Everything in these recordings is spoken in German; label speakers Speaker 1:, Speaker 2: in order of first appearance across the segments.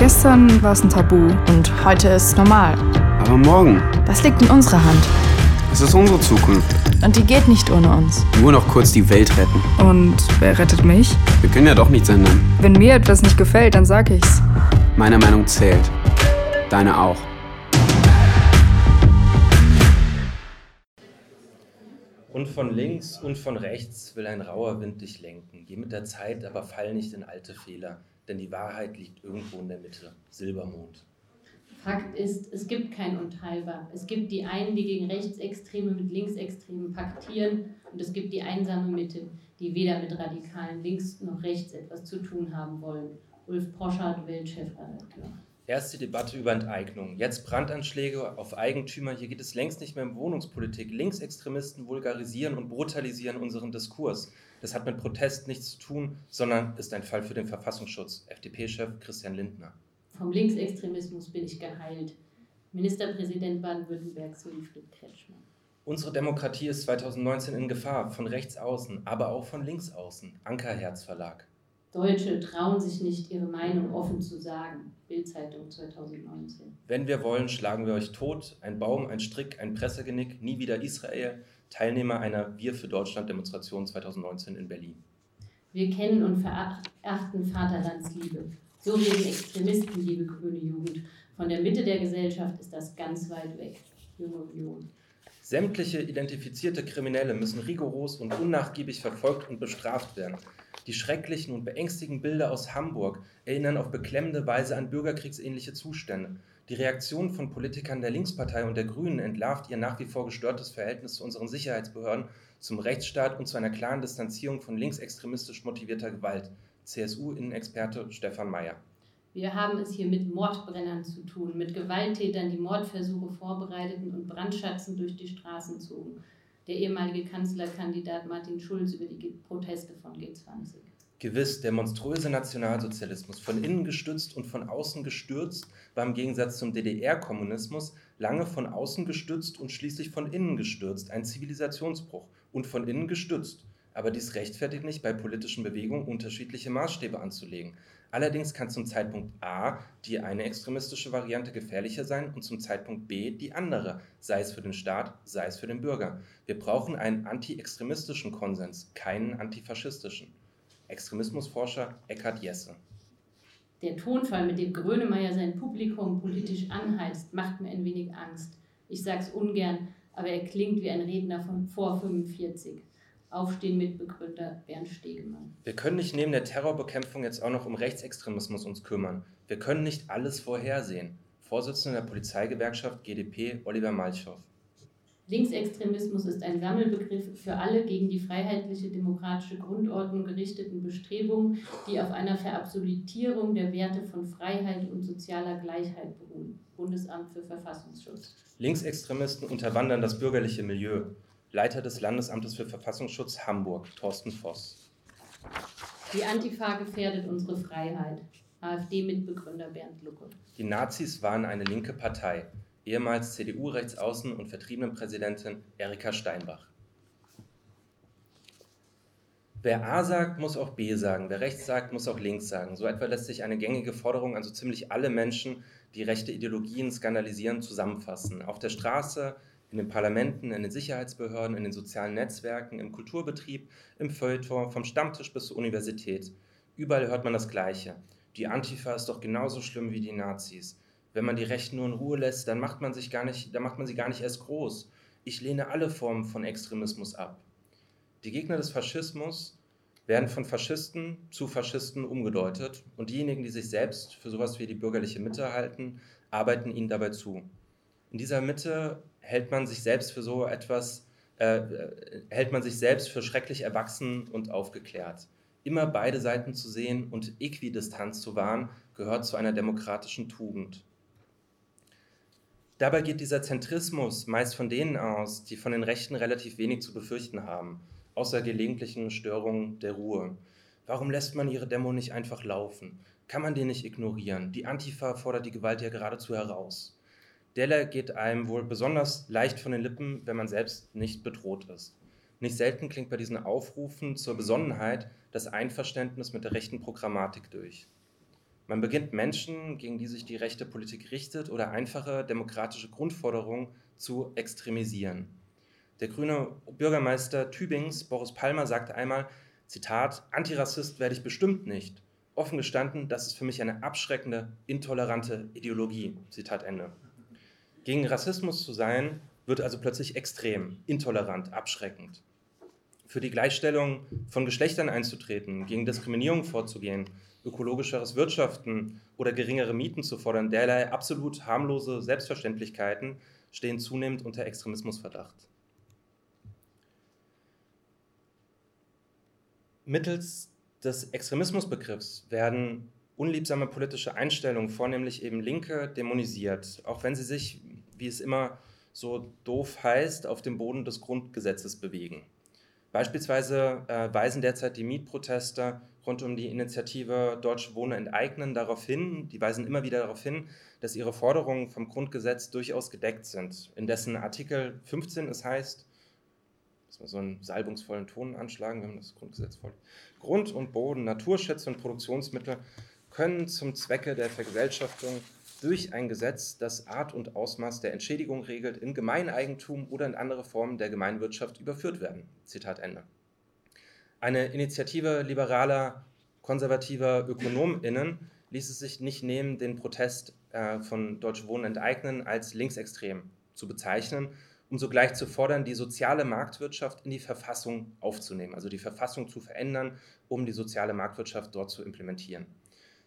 Speaker 1: Gestern war es ein Tabu und heute ist es normal.
Speaker 2: Aber morgen,
Speaker 1: Das liegt in unserer Hand.
Speaker 2: es ist unsere Zukunft.
Speaker 1: Und die geht nicht ohne uns.
Speaker 2: Nur noch kurz die Welt retten.
Speaker 1: Und wer rettet mich?
Speaker 2: Wir können ja doch nichts ändern.
Speaker 1: Wenn mir etwas nicht gefällt, dann sag ich's.
Speaker 2: Meine Meinung zählt. Deine auch.
Speaker 3: Und von links und von rechts will ein rauer Wind dich lenken. Geh mit der Zeit, aber fall nicht in alte Fehler, denn die Wahrheit liegt irgendwo in der Mitte. Silbermond.
Speaker 4: Fakt ist, es gibt kein Unteilbar. Es gibt die einen, die gegen Rechtsextreme mit Linksextremen paktieren und es gibt die einsame Mitte, die weder mit radikalen Links noch rechts etwas zu tun haben wollen. Ulf Proschardt, Weltchefredakteur.
Speaker 3: Erst die Debatte über Enteignung, jetzt Brandanschläge auf Eigentümer. Hier geht es längst nicht mehr um Wohnungspolitik. Linksextremisten vulgarisieren und brutalisieren unseren Diskurs. Das hat mit Protest nichts zu tun, sondern ist ein Fall für den Verfassungsschutz. FDP-Chef Christian Lindner.
Speaker 4: Vom Linksextremismus bin ich geheilt. Ministerpräsident Baden-Württembergs Wilfried Kretschmann.
Speaker 3: Unsere Demokratie ist 2019 in Gefahr, von rechts außen, aber auch von links außen. Ankerherz Verlag.
Speaker 4: Deutsche trauen sich nicht, ihre Meinung offen zu sagen. Bildzeitung 2019.
Speaker 3: Wenn wir wollen, schlagen wir euch tot. Ein Baum, ein Strick, ein Pressegenick, nie wieder Israel. Teilnehmer einer Wir für Deutschland Demonstration 2019 in Berlin.
Speaker 4: Wir kennen und verachten Vaterlandsliebe. So reden Extremisten, liebe grüne Jugend. Von der Mitte der Gesellschaft ist das ganz weit weg. Junge Union.
Speaker 3: Sämtliche identifizierte Kriminelle müssen rigoros und unnachgiebig verfolgt und bestraft werden. Die schrecklichen und beängstigenden Bilder aus Hamburg erinnern auf beklemmende Weise an bürgerkriegsähnliche Zustände. Die Reaktion von Politikern der Linkspartei und der Grünen entlarvt ihr nach wie vor gestörtes Verhältnis zu unseren Sicherheitsbehörden, zum Rechtsstaat und zu einer klaren Distanzierung von linksextremistisch motivierter Gewalt. CSU-Innenexperte Stefan Mayer.
Speaker 4: Wir haben es hier mit Mordbrennern zu tun, mit Gewalttätern, die Mordversuche vorbereiteten und Brandschatzen durch die Straßen zogen. Der ehemalige Kanzlerkandidat Martin Schulz über die Proteste von G20.
Speaker 3: Gewiss, der monströse Nationalsozialismus, von innen gestützt und von außen gestürzt, war im Gegensatz zum DDR-Kommunismus lange von außen gestützt und schließlich von innen gestürzt, ein Zivilisationsbruch und von innen gestützt. Aber dies rechtfertigt nicht, bei politischen Bewegungen unterschiedliche Maßstäbe anzulegen. Allerdings kann zum Zeitpunkt A die eine extremistische Variante gefährlicher sein und zum Zeitpunkt B die andere, sei es für den Staat, sei es für den Bürger. Wir brauchen einen anti-extremistischen Konsens, keinen antifaschistischen. Extremismusforscher Eckhard Jesse.
Speaker 4: Der Tonfall, mit dem Grönemeyer sein Publikum politisch anheizt, macht mir ein wenig Angst. Ich sag's ungern, aber er klingt wie ein Redner von vor 45. Aufstehen Mitbegründer Bernd Stegemann.
Speaker 3: Wir können nicht neben der Terrorbekämpfung jetzt auch noch um Rechtsextremismus uns kümmern. Wir können nicht alles vorhersehen. Vorsitzender der Polizeigewerkschaft GdP Oliver Malchow.
Speaker 4: Linksextremismus ist ein Sammelbegriff für alle gegen die freiheitliche demokratische Grundordnung gerichteten Bestrebungen, die auf einer Verabsolutierung der Werte von Freiheit und sozialer Gleichheit beruhen. Bundesamt für Verfassungsschutz.
Speaker 3: Linksextremisten unterwandern das bürgerliche Milieu. Leiter des Landesamtes für Verfassungsschutz Hamburg, Thorsten Voss.
Speaker 4: Die Antifa gefährdet unsere Freiheit. AfD-Mitbegründer Bernd Lucke.
Speaker 3: Die Nazis waren eine linke Partei. Ehemals CDU-Rechtsaußen- und Vertriebenenpräsidentin Erika Steinbach. Wer A sagt, muss auch B sagen. Wer rechts sagt, muss auch links sagen. So etwa lässt sich eine gängige Forderung an so ziemlich alle Menschen, die rechte Ideologien skandalisieren, zusammenfassen. Auf der Straße, in den Parlamenten, in den Sicherheitsbehörden, in den sozialen Netzwerken, im Kulturbetrieb, im Feuilleton, vom Stammtisch bis zur Universität. Überall hört man das Gleiche. Die Antifa ist doch genauso schlimm wie die Nazis. Wenn man die Rechten nur in Ruhe lässt, dann macht man, sich gar nicht, dann macht man sie gar nicht erst groß. Ich lehne alle Formen von Extremismus ab. Die Gegner des Faschismus werden von Faschisten zu Faschisten umgedeutet und diejenigen, die sich selbst für sowas wie die bürgerliche Mitte halten, arbeiten ihnen dabei zu. In dieser Mitte hält man sich selbst für so etwas, äh, hält man sich selbst für schrecklich erwachsen und aufgeklärt. Immer beide Seiten zu sehen und Äquidistanz zu wahren, gehört zu einer demokratischen Tugend. Dabei geht dieser Zentrismus meist von denen aus, die von den Rechten relativ wenig zu befürchten haben, außer gelegentlichen Störungen der Ruhe. Warum lässt man ihre Demo nicht einfach laufen? Kann man die nicht ignorieren? Die Antifa fordert die Gewalt ja geradezu heraus. Derlei geht einem wohl besonders leicht von den Lippen, wenn man selbst nicht bedroht ist. Nicht selten klingt bei diesen Aufrufen zur Besonnenheit das Einverständnis mit der rechten Programmatik durch. Man beginnt Menschen, gegen die sich die rechte Politik richtet, oder einfache demokratische Grundforderungen zu extremisieren. Der grüne Bürgermeister Tübings, Boris Palmer, sagte einmal, Zitat, Antirassist werde ich bestimmt nicht. Offen gestanden, das ist für mich eine abschreckende, intolerante Ideologie. Zitat Ende. Gegen Rassismus zu sein, wird also plötzlich extrem, intolerant, abschreckend. Für die Gleichstellung von Geschlechtern einzutreten, gegen Diskriminierung vorzugehen, ökologischeres Wirtschaften oder geringere Mieten zu fordern, derlei absolut harmlose Selbstverständlichkeiten stehen zunehmend unter Extremismusverdacht. Mittels des Extremismusbegriffs werden unliebsame politische Einstellungen, vornehmlich eben Linke, dämonisiert, auch wenn sie sich, wie es immer so doof heißt, auf dem Boden des Grundgesetzes bewegen. Beispielsweise äh, weisen derzeit die Mietproteste rund um die Initiative Deutsche Wohnen enteignen darauf hin, die weisen immer wieder darauf hin, dass ihre Forderungen vom Grundgesetz durchaus gedeckt sind. In dessen Artikel 15 es heißt, dass wir so einen salbungsvollen Ton anschlagen, wenn man das Grundgesetz folgt. Grund und Boden, Naturschätze und Produktionsmittel können zum Zwecke der Vergesellschaftung durch ein Gesetz, das Art und Ausmaß der Entschädigung regelt, in Gemeineigentum oder in andere Formen der Gemeinwirtschaft überführt werden. Zitat Ende. Eine Initiative liberaler, konservativer ÖkonomInnen ließ es sich nicht nehmen, den Protest äh, von Deutsche Wohnen enteignen als linksextrem zu bezeichnen, um sogleich zu fordern, die soziale Marktwirtschaft in die Verfassung aufzunehmen, also die Verfassung zu verändern, um die soziale Marktwirtschaft dort zu implementieren.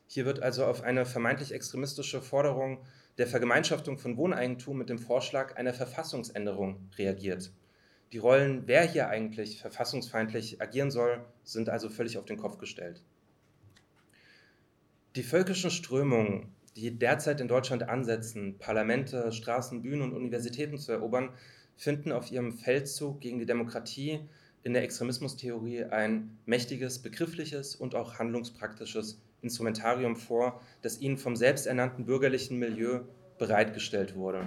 Speaker 3: Hier wird also auf eine vermeintlich extremistische Forderung der Vergemeinschaftung von Wohneigentum mit dem Vorschlag einer Verfassungsänderung reagiert. Die Rollen, wer hier eigentlich verfassungsfeindlich agieren soll, sind also völlig auf den Kopf gestellt. Die völkischen Strömungen, die derzeit in Deutschland ansetzen, Parlamente, Straßen, Bühnen und Universitäten zu erobern, finden auf ihrem Feldzug gegen die Demokratie in der Extremismustheorie ein mächtiges begriffliches und auch handlungspraktisches Instrumentarium vor, das ihnen vom selbsternannten bürgerlichen Milieu bereitgestellt wurde.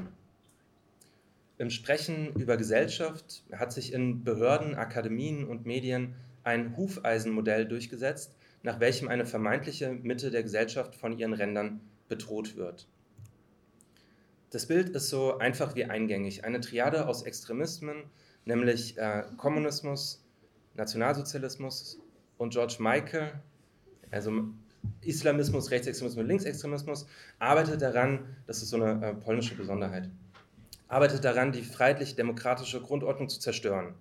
Speaker 3: Im Sprechen über Gesellschaft hat sich in Behörden, Akademien und Medien ein Hufeisenmodell durchgesetzt, nach welchem eine vermeintliche Mitte der Gesellschaft von ihren Rändern bedroht wird. Das Bild ist so einfach wie eingängig. Eine Triade aus Extremismen, nämlich äh, Kommunismus, Nationalsozialismus und George Michael, also Islamismus, Rechtsextremismus und Linksextremismus, arbeitet daran, das ist so eine äh, polnische Besonderheit, arbeitet daran, die freiheitlich-demokratische Grundordnung zu zerstören.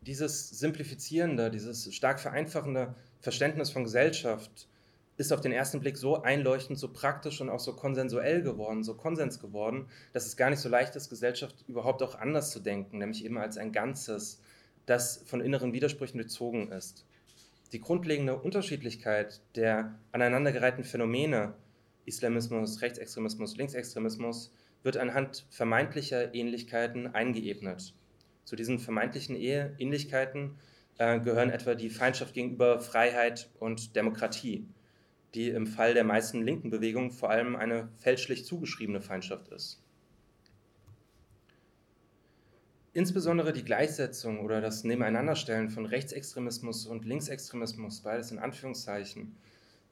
Speaker 3: Dieses simplifizierende, dieses stark vereinfachende Verständnis von Gesellschaft ist auf den ersten Blick so einleuchtend, so praktisch und auch so konsensuell geworden, so Konsens geworden, dass es gar nicht so leicht ist, Gesellschaft überhaupt auch anders zu denken, nämlich eben als ein Ganzes, das von inneren Widersprüchen durchzogen ist die grundlegende Unterschiedlichkeit der aneinandergereihten Phänomene Islamismus, Rechtsextremismus, Linksextremismus wird anhand vermeintlicher Ähnlichkeiten eingeebnet. Zu diesen vermeintlichen Ähnlichkeiten äh, gehören etwa die Feindschaft gegenüber Freiheit und Demokratie, die im Fall der meisten linken Bewegungen vor allem eine fälschlich zugeschriebene Feindschaft ist. Insbesondere die Gleichsetzung oder das Nebeneinanderstellen von Rechtsextremismus und Linksextremismus, beides in Anführungszeichen,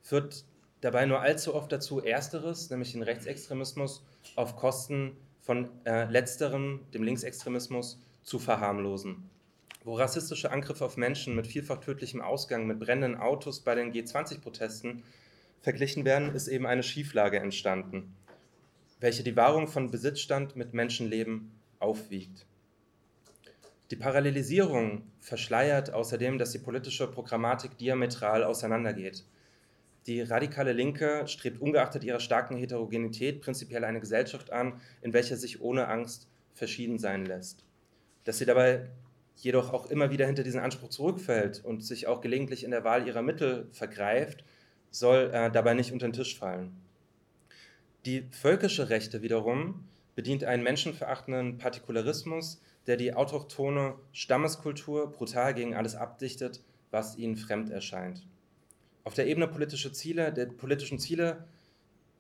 Speaker 3: führt dabei nur allzu oft dazu, ersteres, nämlich den Rechtsextremismus, auf Kosten von äh, letzterem, dem Linksextremismus, zu verharmlosen. Wo rassistische Angriffe auf Menschen mit vielfach tödlichem Ausgang, mit brennenden Autos bei den G20-Protesten verglichen werden, ist eben eine Schieflage entstanden, welche die Wahrung von Besitzstand mit Menschenleben aufwiegt. Die Parallelisierung verschleiert außerdem, dass die politische Programmatik diametral auseinandergeht. Die radikale Linke strebt ungeachtet ihrer starken Heterogenität prinzipiell eine Gesellschaft an, in welcher sich ohne Angst verschieden sein lässt. Dass sie dabei jedoch auch immer wieder hinter diesen Anspruch zurückfällt und sich auch gelegentlich in der Wahl ihrer Mittel vergreift, soll äh, dabei nicht unter den Tisch fallen. Die völkische Rechte wiederum bedient einen menschenverachtenden Partikularismus, der die autochtone Stammeskultur brutal gegen alles abdichtet, was ihnen fremd erscheint. Auf der Ebene politischer Ziele, der politischen Ziele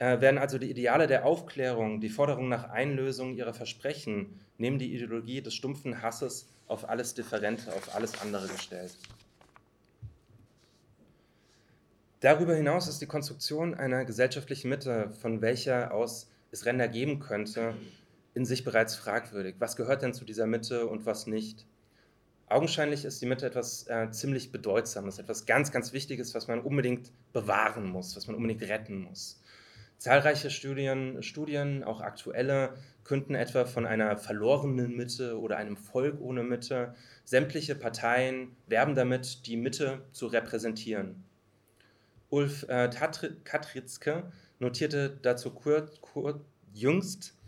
Speaker 3: äh, werden also die Ideale der Aufklärung, die Forderung nach Einlösung ihrer Versprechen neben die Ideologie des stumpfen Hasses auf alles Differente, auf alles andere gestellt. Darüber hinaus ist die Konstruktion einer gesellschaftlichen Mitte, von welcher aus es Ränder geben könnte, in sich bereits fragwürdig. Was gehört denn zu dieser Mitte und was nicht? Augenscheinlich ist die Mitte etwas äh, ziemlich Bedeutsames, etwas ganz, ganz Wichtiges, was man unbedingt bewahren muss, was man unbedingt retten muss. Zahlreiche Studien, Studien, auch aktuelle, künden etwa von einer verlorenen Mitte oder einem Volk ohne Mitte. Sämtliche Parteien werben damit, die Mitte zu repräsentieren. Ulf äh, Katritzke notierte dazu kur, kur, jüngst,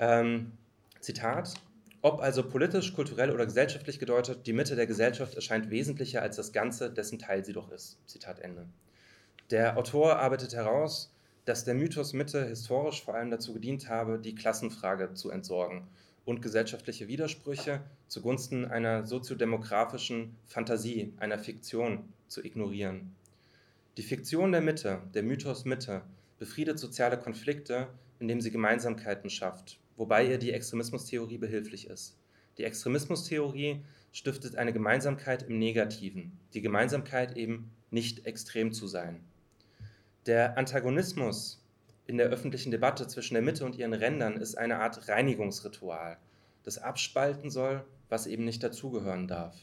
Speaker 3: ähm, Zitat, ob also politisch, kulturell oder gesellschaftlich gedeutet, die Mitte der Gesellschaft erscheint wesentlicher als das Ganze, dessen Teil sie doch ist. Zitat Ende. Der Autor arbeitet heraus, dass der Mythos Mitte historisch vor allem dazu gedient habe, die Klassenfrage zu entsorgen und gesellschaftliche Widersprüche zugunsten einer soziodemografischen Fantasie, einer Fiktion zu ignorieren. Die Fiktion der Mitte, der Mythos Mitte, befriedet soziale Konflikte, indem sie Gemeinsamkeiten schafft, wobei ihr die Extremismustheorie behilflich ist. Die Extremismustheorie stiftet eine Gemeinsamkeit im Negativen, die Gemeinsamkeit eben nicht extrem zu sein. Der Antagonismus in der öffentlichen Debatte zwischen der Mitte und ihren Rändern ist eine Art Reinigungsritual, das abspalten soll, was eben nicht dazugehören darf.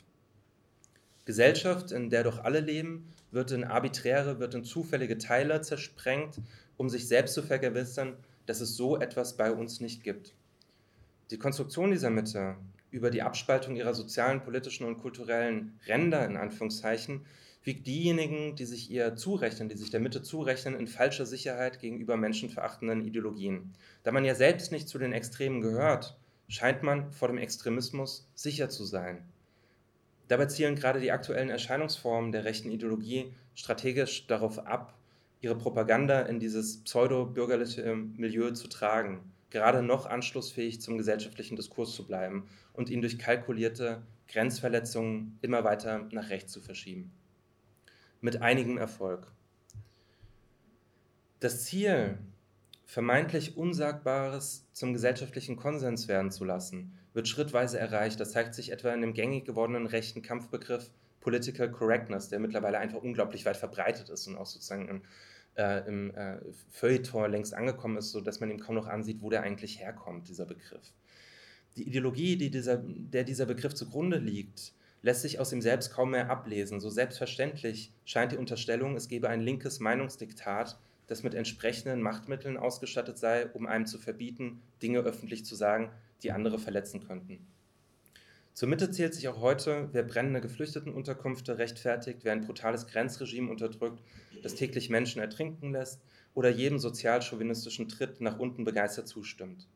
Speaker 3: Gesellschaft, in der doch alle leben, wird in arbiträre, wird in zufällige Teile zersprengt, um sich selbst zu vergewissern, dass es so etwas bei uns nicht gibt. Die Konstruktion dieser Mitte über die Abspaltung ihrer sozialen, politischen und kulturellen Ränder in Anführungszeichen wiegt diejenigen, die sich ihr zurechnen, die sich der Mitte zurechnen, in falscher Sicherheit gegenüber menschenverachtenden Ideologien. Da man ja selbst nicht zu den Extremen gehört, scheint man vor dem Extremismus sicher zu sein. Dabei zielen gerade die aktuellen Erscheinungsformen der rechten Ideologie strategisch darauf ab, ihre Propaganda in dieses pseudo-bürgerliche Milieu zu tragen, gerade noch anschlussfähig zum gesellschaftlichen Diskurs zu bleiben und ihn durch kalkulierte Grenzverletzungen immer weiter nach rechts zu verschieben. Mit einigem Erfolg. Das Ziel, vermeintlich Unsagbares zum gesellschaftlichen Konsens werden zu lassen, wird schrittweise erreicht. Das zeigt sich etwa in dem gängig gewordenen rechten Kampfbegriff Political Correctness, der mittlerweile einfach unglaublich weit verbreitet ist und auch sozusagen im, äh, im äh, Feuilleton längst angekommen ist, sodass man ihm kaum noch ansieht, wo der eigentlich herkommt, dieser Begriff. Die Ideologie, die dieser, der dieser Begriff zugrunde liegt, lässt sich aus ihm selbst kaum mehr ablesen. So selbstverständlich scheint die Unterstellung, es gebe ein linkes Meinungsdiktat, das mit entsprechenden Machtmitteln ausgestattet sei, um einem zu verbieten, Dinge öffentlich zu sagen, die andere verletzen könnten. Zur Mitte zählt sich auch heute, wer brennende Geflüchtetenunterkünfte rechtfertigt, wer ein brutales Grenzregime unterdrückt, das täglich Menschen ertrinken lässt oder jedem sozialchauvinistischen Tritt nach unten begeistert zustimmt.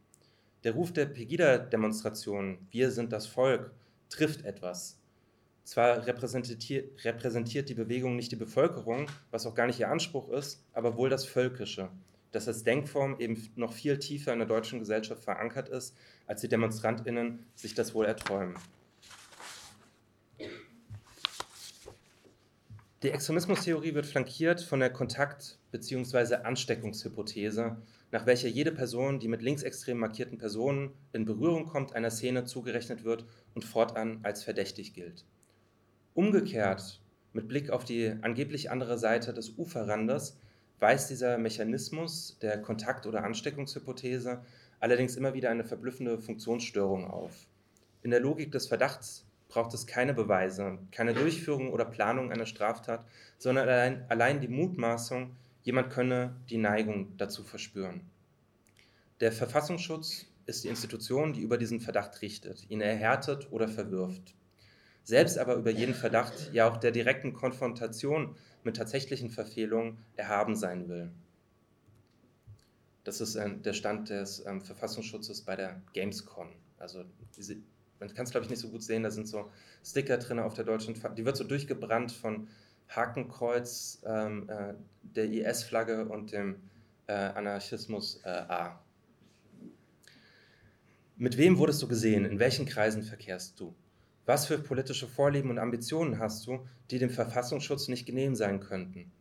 Speaker 3: Der Ruf der Pegida-Demonstration, wir sind das Volk, trifft etwas. Zwar repräsentiert, repräsentiert die Bewegung nicht die Bevölkerung, was auch gar nicht ihr Anspruch ist, aber wohl das Völkische, das als Denkform eben noch viel tiefer in der deutschen Gesellschaft verankert ist, als die DemonstrantInnen sich das wohl erträumen. Die Extremismustheorie wird flankiert von der Kontakt- bzw. Ansteckungshypothese, nach welcher jede Person, die mit linksextrem markierten Personen in Berührung kommt, einer Szene zugerechnet wird und fortan als verdächtig gilt. Umgekehrt, mit Blick auf die angeblich andere Seite des Uferrandes, weist dieser Mechanismus der Kontakt- oder Ansteckungshypothese allerdings immer wieder eine verblüffende Funktionsstörung auf. In der Logik des Verdachts braucht es keine Beweise, keine Durchführung oder Planung einer Straftat, sondern allein, allein die Mutmaßung, jemand könne die Neigung dazu verspüren. Der Verfassungsschutz ist die Institution, die über diesen Verdacht richtet, ihn erhärtet oder verwirft. Selbst aber über jeden Verdacht, ja auch der direkten Konfrontation mit tatsächlichen Verfehlungen erhaben sein will. Das ist äh, der Stand des ähm, Verfassungsschutzes bei der Gamescom. Also diese, man kann es glaube ich nicht so gut sehen, da sind so Sticker drin auf der deutschen, Fa die wird so durchgebrannt von Hakenkreuz, ähm, äh, der IS-Flagge und dem äh, Anarchismus äh, A. Mit wem wurdest du gesehen? In welchen Kreisen verkehrst du? Was für politische Vorlieben und Ambitionen hast du, die dem Verfassungsschutz nicht genehm sein könnten?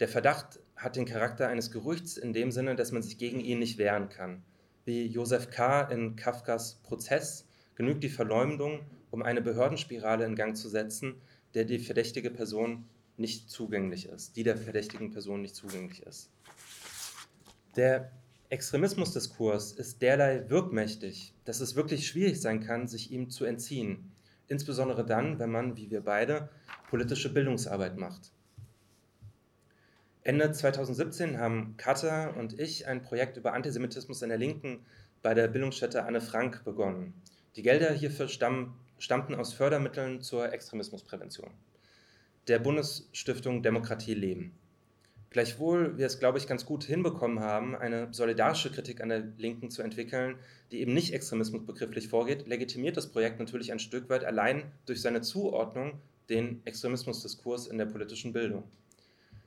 Speaker 3: Der Verdacht hat den Charakter eines Gerüchts in dem Sinne, dass man sich gegen ihn nicht wehren kann. Wie Josef K. in Kafkas Prozess genügt die Verleumdung, um eine Behördenspirale in Gang zu setzen, der die verdächtige Person nicht zugänglich ist, die der verdächtigen Person nicht zugänglich ist. Der Extremismusdiskurs ist derlei wirkmächtig, dass es wirklich schwierig sein kann, sich ihm zu entziehen. Insbesondere dann, wenn man, wie wir beide, politische Bildungsarbeit macht. Ende 2017 haben Katha und ich ein Projekt über Antisemitismus in der Linken bei der Bildungsstätte Anne Frank begonnen. Die Gelder hierfür stammen, stammten aus Fördermitteln zur Extremismusprävention der Bundesstiftung Demokratie leben. Gleichwohl wir es, glaube ich, ganz gut hinbekommen haben, eine solidarische Kritik an der Linken zu entwickeln, die eben nicht extremismusbegrifflich vorgeht, legitimiert das Projekt natürlich ein Stück weit allein durch seine Zuordnung den Extremismusdiskurs in der politischen Bildung.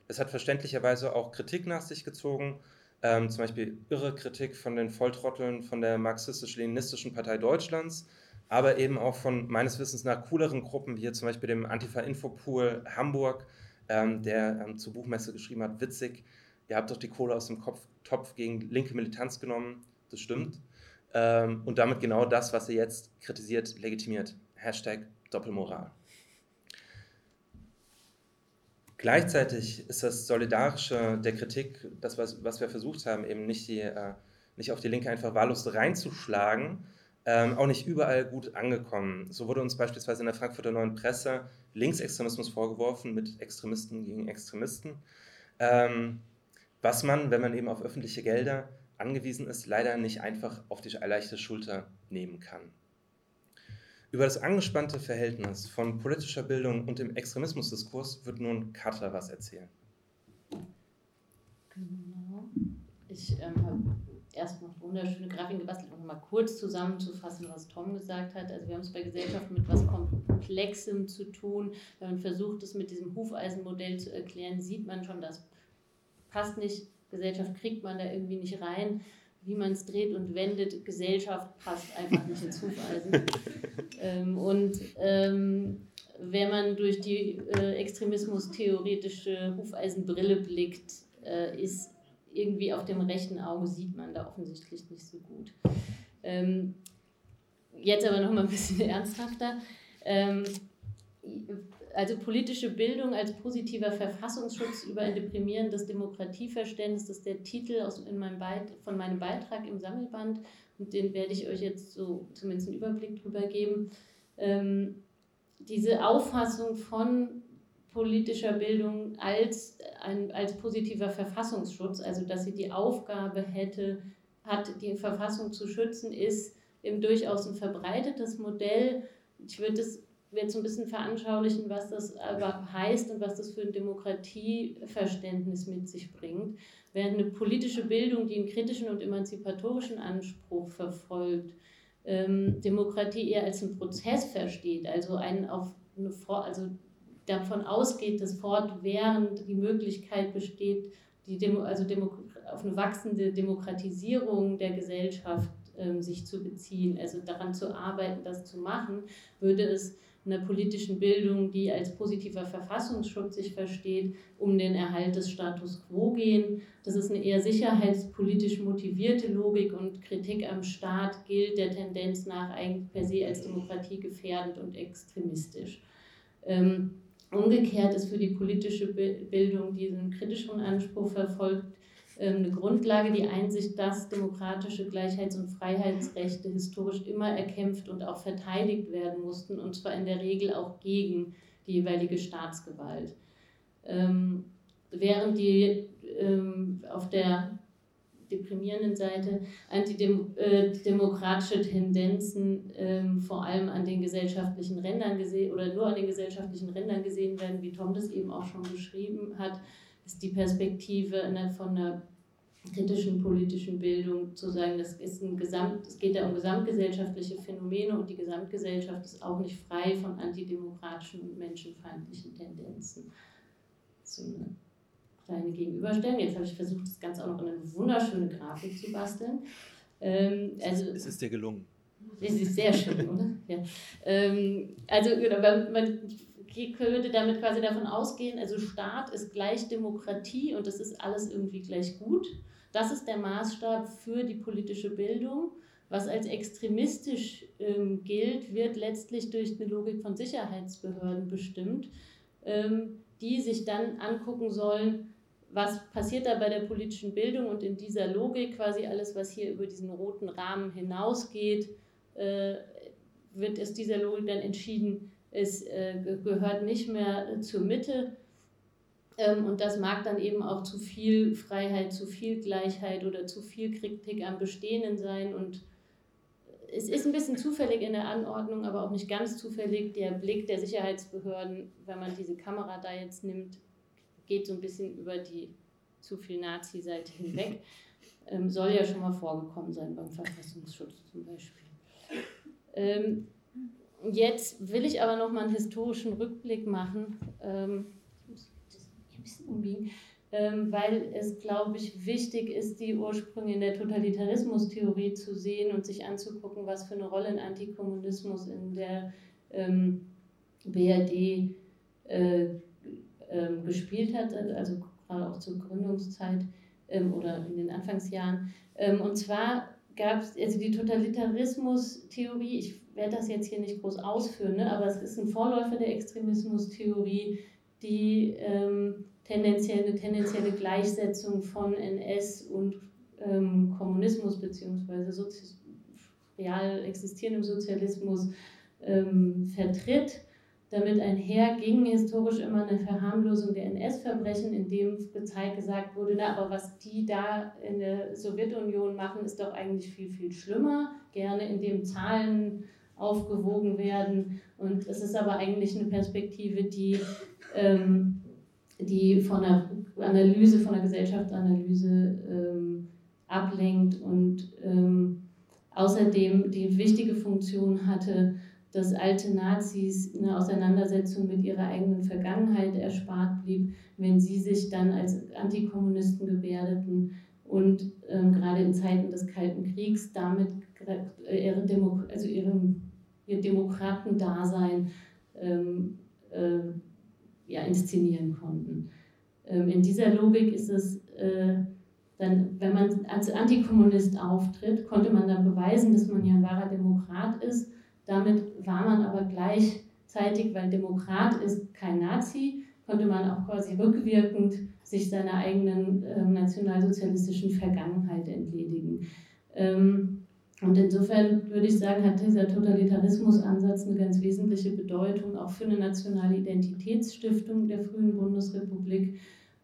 Speaker 3: Es hat verständlicherweise auch Kritik nach sich gezogen, ähm, zum Beispiel irre Kritik von den Volltrotteln von der marxistisch-leninistischen Partei Deutschlands, aber eben auch von meines Wissens nach cooleren Gruppen, wie hier zum Beispiel dem Antifa-Infopool Hamburg, ähm, der ähm, zur Buchmesse geschrieben hat, witzig, ihr habt doch die Kohle aus dem Kopf, Topf gegen linke Militanz genommen, das stimmt. Ähm, und damit genau das, was ihr jetzt kritisiert, legitimiert. Hashtag Doppelmoral. Gleichzeitig ist das Solidarische der Kritik, das, was, was wir versucht haben, eben nicht, die, äh, nicht auf die Linke einfach wahllos reinzuschlagen, ähm, auch nicht überall gut angekommen. So wurde uns beispielsweise in der Frankfurter Neuen Presse Linksextremismus vorgeworfen mit Extremisten gegen Extremisten, ähm, was man, wenn man eben auf öffentliche Gelder angewiesen ist, leider nicht einfach auf die leichte Schulter nehmen kann. Über das angespannte Verhältnis von politischer Bildung und dem Extremismusdiskurs wird nun Katha was erzählen.
Speaker 4: Genau. Ich ähm, erst noch wunderschöne Grafiken gebastelt, um mal kurz zusammenzufassen, was Tom gesagt hat. Also wir haben es bei Gesellschaften mit was Komplexem zu tun. Wenn man versucht, es mit diesem Hufeisenmodell zu erklären, sieht man schon, das passt nicht. Gesellschaft kriegt man da irgendwie nicht rein wie man es dreht und wendet, Gesellschaft passt einfach nicht ins Hufeisen. ähm, und ähm, wenn man durch die äh, extremismus-theoretische Hufeisenbrille blickt, äh, ist irgendwie auf dem rechten Auge sieht man da offensichtlich nicht so gut. Ähm, jetzt aber noch mal ein bisschen ernsthafter. Ähm, also politische Bildung als positiver Verfassungsschutz über ein deprimierendes Demokratieverständnis, das ist der Titel aus, in meinem von meinem Beitrag im Sammelband und den werde ich euch jetzt so zumindest einen Überblick drüber geben. Ähm, diese Auffassung von politischer Bildung als, ein, als positiver Verfassungsschutz, also dass sie die Aufgabe hätte, hat, die Verfassung zu schützen, ist eben durchaus ein verbreitetes Modell. Ich würde es so ein bisschen veranschaulichen, was das aber heißt und was das für ein Demokratieverständnis mit sich bringt. Während eine politische Bildung, die einen kritischen und emanzipatorischen Anspruch verfolgt, ähm, Demokratie eher als einen Prozess versteht, also einen auf eine, also davon ausgeht, dass fortwährend die Möglichkeit besteht, die Demo, also Demo, auf eine wachsende Demokratisierung der Gesellschaft ähm, sich zu beziehen, also daran zu arbeiten, das zu machen, würde es einer politischen Bildung, die als positiver Verfassungsschutz sich versteht, um den Erhalt des Status quo gehen. Das ist eine eher sicherheitspolitisch motivierte Logik und Kritik am Staat gilt der Tendenz nach eigentlich per se als demokratiegefährdend und extremistisch. Ähm, umgekehrt ist für die politische Bildung, die einen kritischen Anspruch verfolgt, ähm, eine Grundlage, die Einsicht, dass demokratische Gleichheits- und Freiheitsrechte historisch immer erkämpft und auch verteidigt werden mussten, und zwar in der Regel auch gegen die jeweilige Staatsgewalt. Ähm, während die ähm, auf der deprimierenden Seite antidemokratische äh, Tendenzen ähm, vor allem an den gesellschaftlichen Rändern gesehen oder nur an den gesellschaftlichen Rändern gesehen werden, wie Tom das eben auch schon beschrieben hat, ist die Perspektive von einer kritischen politischen Bildung zu sagen, das ist ein Gesamt, es geht ja um gesamtgesellschaftliche Phänomene und die Gesamtgesellschaft ist auch nicht frei von antidemokratischen und menschenfeindlichen Tendenzen. So eine kleine Gegenüberstellung. Jetzt habe ich versucht, das Ganze auch noch in eine wunderschöne Grafik zu basteln. Ähm, also,
Speaker 3: es ist dir gelungen.
Speaker 4: Es ist sehr schön, oder? Ja. Ähm, also genau, man, könnte damit quasi davon ausgehen, also Staat ist gleich Demokratie und das ist alles irgendwie gleich gut. Das ist der Maßstab für die politische Bildung. Was als extremistisch ähm, gilt, wird letztlich durch eine Logik von Sicherheitsbehörden bestimmt, ähm, die sich dann angucken sollen, was passiert da bei der politischen Bildung und in dieser Logik quasi alles, was hier über diesen roten Rahmen hinausgeht, äh, wird aus dieser Logik dann entschieden, es äh, gehört nicht mehr zur Mitte. Ähm, und das mag dann eben auch zu viel Freiheit, zu viel Gleichheit oder zu viel Kritik am Bestehenden sein. Und es ist ein bisschen zufällig in der Anordnung, aber auch nicht ganz zufällig. Der Blick der Sicherheitsbehörden, wenn man diese Kamera da jetzt nimmt, geht so ein bisschen über die zu viel Nazi-Seite hinweg. Ähm, soll ja schon mal vorgekommen sein beim Verfassungsschutz zum Beispiel. Ähm, jetzt will ich aber noch mal einen historischen Rückblick machen. Ähm, ein bisschen umbiegen, ähm, weil es, glaube ich, wichtig ist, die Ursprünge in der Totalitarismustheorie zu sehen und sich anzugucken, was für eine Rolle ein Antikommunismus in der ähm, BRD äh, ähm, gespielt hat, also gerade auch zur Gründungszeit ähm, oder in den Anfangsjahren. Ähm, und zwar gab es, also die Totalitarismus-Theorie, ich werde das jetzt hier nicht groß ausführen, ne, aber es ist ein Vorläufer der Extremismus-Theorie, die ähm, tendenziell eine tendenzielle Gleichsetzung von NS und ähm, Kommunismus beziehungsweise real existierendem Sozialismus ähm, vertritt damit einher ging historisch immer eine Verharmlosung der NS-Verbrechen, indem gezeigt gesagt wurde, na, aber was die da in der Sowjetunion machen, ist doch eigentlich viel, viel schlimmer. Gerne indem Zahlen aufgewogen werden. Und es ist aber eigentlich eine Perspektive, die, ähm, die von der Analyse, von der Gesellschaftsanalyse ähm, ablenkt und ähm, außerdem die wichtige Funktion hatte, dass alte Nazis eine Auseinandersetzung mit ihrer eigenen Vergangenheit erspart blieb, wenn sie sich dann als Antikommunisten gebärdeten und ähm, gerade in Zeiten des Kalten Kriegs damit äh, ihre Demo also ihrem, ihr Demokratendasein ähm, äh, ja, inszenieren konnten. Ähm, in dieser Logik ist es äh, dann, wenn man als Antikommunist auftritt, konnte man dann beweisen, dass man ja ein wahrer Demokrat ist damit war man aber gleichzeitig, weil Demokrat ist kein Nazi, konnte man auch quasi rückwirkend sich seiner eigenen äh, nationalsozialistischen Vergangenheit entledigen. Ähm, und insofern würde ich sagen, hat dieser Totalitarismusansatz eine ganz wesentliche Bedeutung auch für eine nationale Identitätsstiftung der frühen Bundesrepublik,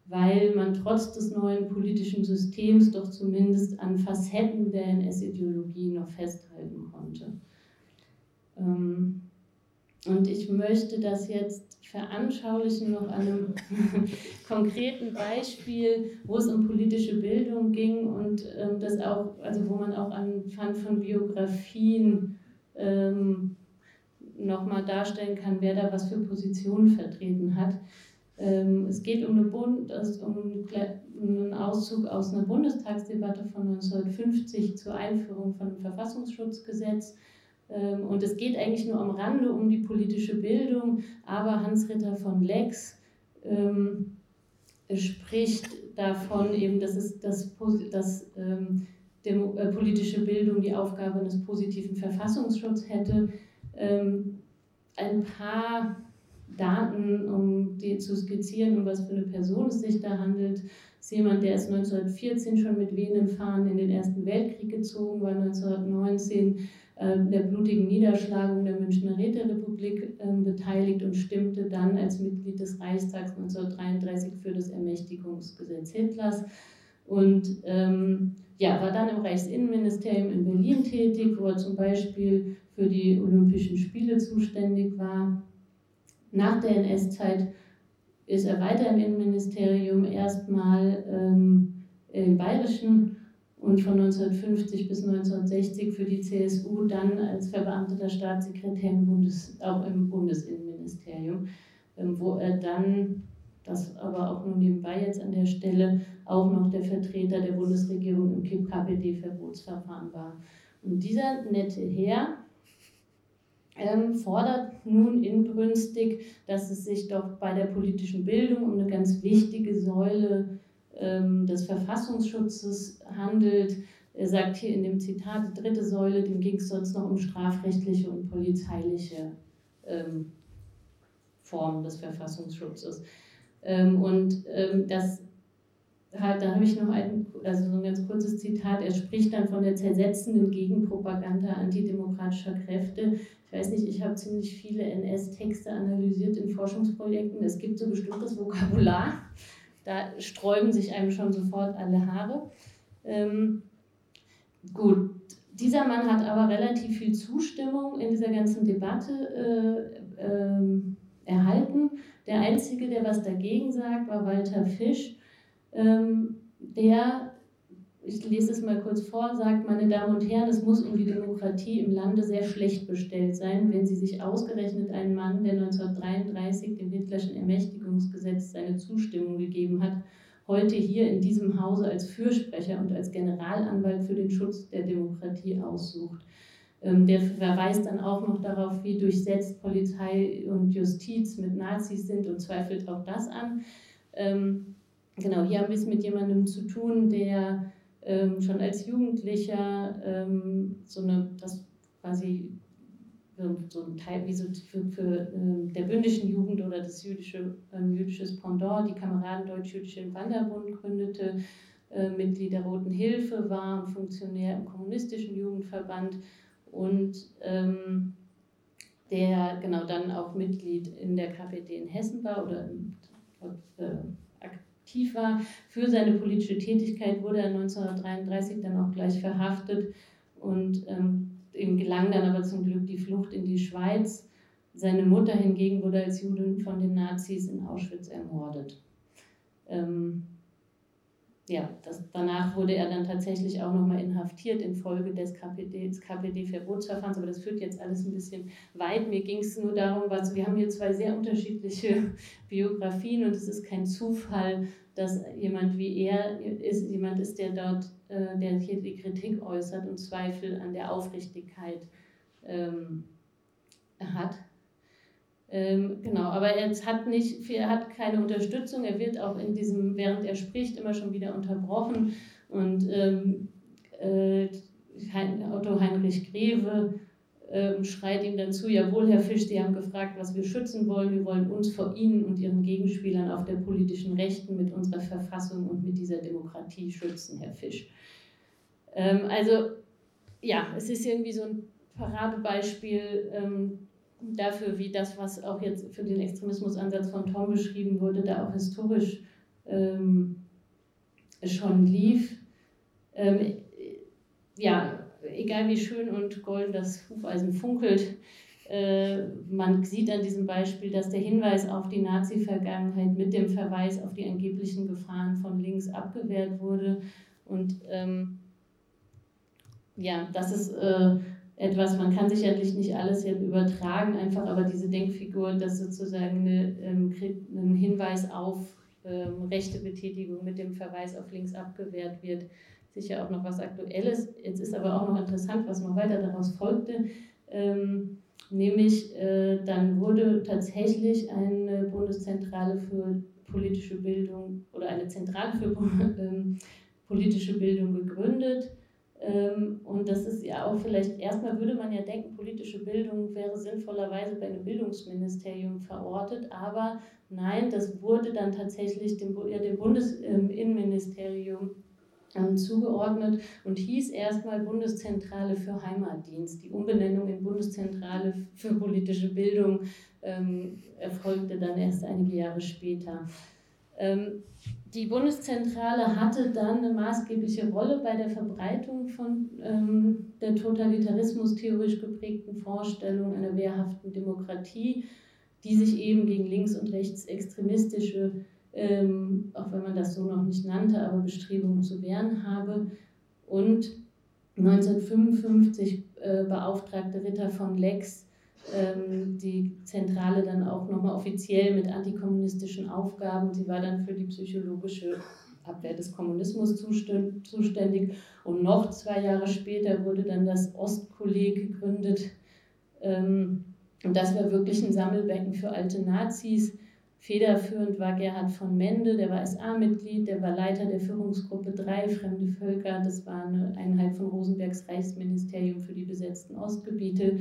Speaker 4: weil man trotz des neuen politischen Systems doch zumindest an Facetten der NS-Ideologie noch festhalten konnte. Ähm, und ich möchte das jetzt veranschaulichen noch an einem konkreten Beispiel, wo es um politische Bildung ging und ähm, das auch, also wo man auch anhand von Biografien ähm, nochmal darstellen kann, wer da was für Positionen vertreten hat. Ähm, es geht um, eine Bund, also um einen Auszug aus einer Bundestagsdebatte von 1950 zur Einführung von einem Verfassungsschutzgesetz und es geht eigentlich nur am Rande um die politische Bildung, aber Hans-Ritter von Lex ähm, spricht davon, eben, dass, es, dass, dass ähm, Demo, äh, politische Bildung die Aufgabe eines positiven Verfassungsschutzes hätte. Ähm, ein paar Daten, um die zu skizzieren, um was für eine Person es sich da handelt. Ist jemand, der ist 1914 schon mit wehenden Fahnen in den Ersten Weltkrieg gezogen, war 1919 ähm, der blutigen Niederschlagung der Münchner Räterepublik ähm, beteiligt und stimmte dann als Mitglied des Reichstags 1933 für das Ermächtigungsgesetz Hitlers und ähm, ja, war dann im Reichsinnenministerium in Berlin tätig, wo er zum Beispiel für die Olympischen Spiele zuständig war. Nach der NS-Zeit ist er weiter im Innenministerium, erstmal ähm, im Bayerischen und von 1950 bis 1960 für die CSU dann als verbeamteter Staatssekretär im Bundes, auch im Bundesinnenministerium, ähm, wo er dann, das aber auch nur nebenbei jetzt an der Stelle, auch noch der Vertreter der Bundesregierung im KPD-Verbotsverfahren war. Und dieser nette Herr ähm, fordert nun inbrünstig, dass es sich doch bei der politischen Bildung um eine ganz wichtige Säule ähm, des Verfassungsschutzes handelt. Er sagt hier in dem Zitat, die dritte Säule, dem ging es sonst noch um strafrechtliche und polizeiliche ähm, Formen des Verfassungsschutzes. Ähm, und ähm, das da habe ich noch ein, also so ein ganz kurzes Zitat. Er spricht dann von der zersetzenden Gegenpropaganda antidemokratischer Kräfte. Ich weiß nicht, ich habe ziemlich viele NS-Texte analysiert in Forschungsprojekten. Es gibt so bestimmtes Vokabular, da sträuben sich einem schon sofort alle Haare. Ähm, gut, dieser Mann hat aber relativ viel Zustimmung in dieser ganzen Debatte äh, äh, erhalten. Der Einzige, der was dagegen sagt, war Walter Fisch, ähm, der, ich lese es mal kurz vor, sagt, meine Damen und Herren, es muss um die Demokratie im Lande sehr schlecht bestellt sein, wenn Sie sich ausgerechnet einen Mann, der 1933 dem Hitlerschen Ermächtigungsgesetz seine Zustimmung gegeben hat, heute hier in diesem Hause als Fürsprecher und als Generalanwalt für den Schutz der Demokratie aussucht. Ähm, der verweist dann auch noch darauf, wie durchsetzt Polizei und Justiz mit Nazis sind und zweifelt auch das an. Ähm, genau, hier haben wir es mit jemandem zu tun, der ähm, schon als Jugendlicher so eine, das quasi so ein Teil wie so für, für äh, der bündischen Jugend oder das jüdische, äh, jüdisches Pendant, die Kameraden Deutsch-Jüdischen Wanderbund gründete, äh, Mitglied der Roten Hilfe war Funktionär im kommunistischen Jugendverband und ähm, der genau dann auch Mitglied in der KPD in Hessen war oder äh, aktiv war. Für seine politische Tätigkeit wurde er 1933 dann auch gleich verhaftet und ähm, ihm gelang dann aber zum Glück die Flucht in die Schweiz. Seine Mutter hingegen wurde als Judin von den Nazis in Auschwitz ermordet. Ähm, ja, das, danach wurde er dann tatsächlich auch nochmal inhaftiert infolge des KPD, KPD-Verbotsverfahrens, aber das führt jetzt alles ein bisschen weit. Mir ging es nur darum, was, wir haben hier zwei sehr unterschiedliche Biografien und es ist kein Zufall, dass jemand wie er ist, jemand ist, der dort, äh, der hier die Kritik äußert und Zweifel an der Aufrichtigkeit ähm, hat. Ähm, genau, aber er hat nicht, er hat keine Unterstützung. Er wird auch in diesem, während er spricht, immer schon wieder unterbrochen. Und ähm, äh, Otto Heinrich Greve ähm, schreit ihm dann zu, jawohl, Herr Fisch, Sie haben gefragt, was wir schützen wollen. Wir wollen uns vor Ihnen und Ihren Gegenspielern auf der politischen Rechten mit unserer Verfassung und mit dieser Demokratie schützen, Herr Fisch. Ähm, also ja, es ist irgendwie so ein Paradebeispiel ähm, dafür, wie das, was auch jetzt für den Extremismusansatz von Tom beschrieben wurde, da auch historisch ähm, schon lief. Ähm, ja, egal wie schön und golden das Hufeisen funkelt, äh, man sieht an diesem Beispiel, dass der Hinweis auf die Nazi-Vergangenheit mit dem Verweis auf die angeblichen Gefahren von links abgewehrt wurde. Und ähm, ja, das ist äh, etwas, man kann sicherlich nicht alles jetzt übertragen, einfach aber diese Denkfigur, dass sozusagen eine, ähm, ein Hinweis auf ähm, rechte Betätigung mit dem Verweis auf links abgewehrt wird, sicher auch noch was Aktuelles. Jetzt ist aber auch noch interessant, was noch weiter daraus folgte. Ähm, nämlich, äh, dann wurde tatsächlich eine Bundeszentrale für politische Bildung oder eine Zentrale für ähm, politische Bildung gegründet. Ähm, und das ist ja auch vielleicht, erstmal würde man ja denken, politische Bildung wäre sinnvollerweise bei einem Bildungsministerium verortet, aber nein, das wurde dann tatsächlich dem, ja, dem Bundesinnenministerium ähm, zugeordnet und hieß erstmal Bundeszentrale für Heimatdienst. Die Umbenennung in Bundeszentrale für politische Bildung ähm, erfolgte dann erst einige Jahre später. Ähm, die Bundeszentrale hatte dann eine maßgebliche Rolle bei der Verbreitung von ähm, der totalitarismus-theorisch geprägten Vorstellung einer wehrhaften Demokratie, die sich eben gegen links- und rechtsextremistische ähm, auch wenn man das so noch nicht nannte, aber Bestrebungen zu wehren habe. Und 1955 äh, beauftragte Ritter von Lex die Zentrale dann auch nochmal offiziell mit antikommunistischen Aufgaben. Sie war dann für die psychologische Abwehr des Kommunismus zuständig. Und noch zwei Jahre später wurde dann das Ostkolleg gegründet. Ähm, und das war wirklich ein Sammelbecken für alte Nazis Federführend war Gerhard von Mende, der war SA-Mitglied, der war Leiter der Führungsgruppe 3 Fremde Völker. Das war eine Einheit von Rosenbergs Reichsministerium für die besetzten Ostgebiete.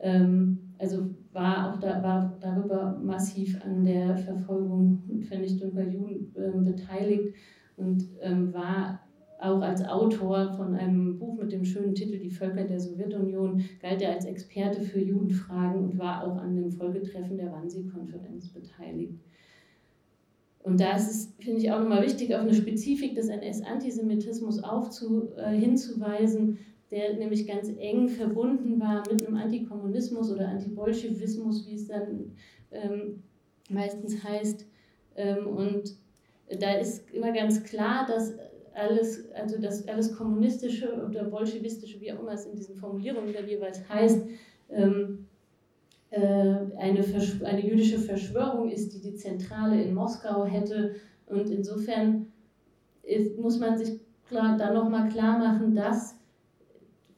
Speaker 4: Ähm, also war auch da, war darüber massiv an der Verfolgung und Vernichtung bei Juden ähm, beteiligt und ähm, war auch als Autor von einem Buch mit dem schönen Titel Die Völker der Sowjetunion, galt er als Experte für Judenfragen und war auch an dem Folgetreffen der Wannsee-Konferenz beteiligt. Und da ist es, finde ich, auch nochmal wichtig, auf eine Spezifik des NS-Antisemitismus äh, hinzuweisen, der nämlich ganz eng verbunden war mit einem Antikommunismus oder Antibolschewismus, wie es dann ähm, meistens heißt. Ähm, und da ist immer ganz klar, dass alles, also das alles kommunistische oder bolschewistische, wie auch immer es in diesen Formulierungen dann jeweils heißt, ähm, äh, eine, eine jüdische Verschwörung ist, die die Zentrale in Moskau hätte. Und insofern ist, muss man sich klar, da nochmal klar machen, dass,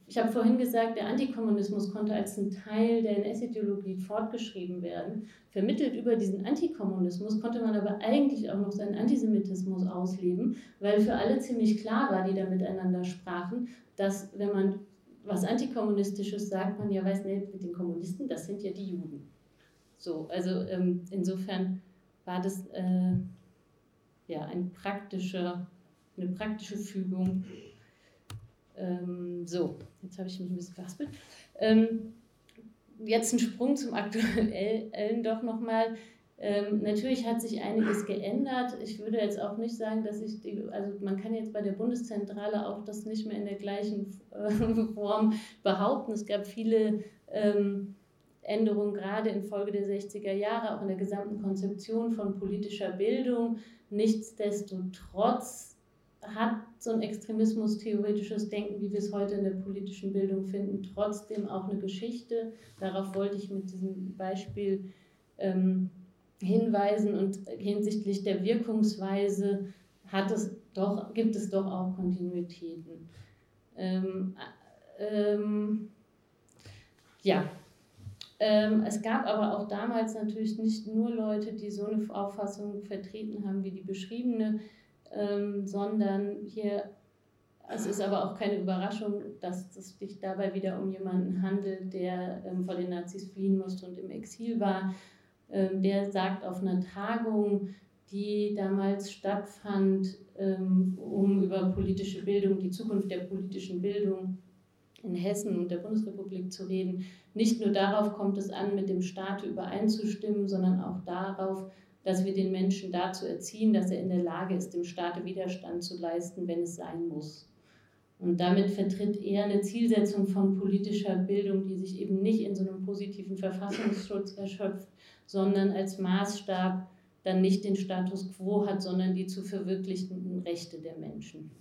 Speaker 4: ich habe vorhin gesagt, der Antikommunismus konnte als ein Teil der NS-Ideologie fortgeschrieben werden. Vermittelt über diesen Antikommunismus konnte man aber eigentlich auch noch seinen Antisemitismus ausleben, weil für alle ziemlich klar war, die da miteinander sprachen, dass wenn man was Antikommunistisches sagt man ja, weiß nicht, mit den Kommunisten, das sind ja die Juden. So, also ähm, insofern war das äh, ja ein praktischer, eine praktische Fügung. Ähm, so, jetzt habe ich mich ein bisschen verhaspelt. Ähm, jetzt ein Sprung zum Aktuellen doch nochmal. Ähm, natürlich hat sich einiges geändert. Ich würde jetzt auch nicht sagen, dass ich die, also man kann jetzt bei der Bundeszentrale auch das nicht mehr in der gleichen äh, Form behaupten. Es gab viele ähm, Änderungen, gerade infolge der 60er Jahre, auch in der gesamten Konzeption von politischer Bildung. Nichtsdestotrotz hat so ein extremismus-theoretisches Denken, wie wir es heute in der politischen Bildung finden, trotzdem auch eine Geschichte. Darauf wollte ich mit diesem Beispiel ähm, hinweisen und hinsichtlich der Wirkungsweise hat es doch, gibt es doch auch Kontinuitäten. Ähm, ähm, ja, ähm, es gab aber auch damals natürlich nicht nur Leute, die so eine Auffassung vertreten haben wie die beschriebene, ähm, sondern hier, es ist aber auch keine Überraschung, dass es sich dabei wieder um jemanden handelt, der ähm, vor den Nazis fliehen musste und im Exil war ähm, der sagt auf einer Tagung, die damals stattfand, ähm, um über politische Bildung, die Zukunft der politischen Bildung in Hessen und der Bundesrepublik zu reden. Nicht nur darauf kommt es an, mit dem Staat übereinzustimmen, sondern auch darauf, dass wir den Menschen dazu erziehen, dass er in der Lage ist, dem Staate Widerstand zu leisten, wenn es sein muss. Und damit vertritt er eine Zielsetzung von politischer Bildung, die sich eben nicht in so einem positiven Verfassungsschutz erschöpft, sondern als Maßstab dann nicht den Status quo hat, sondern die zu verwirklichenden Rechte der Menschen.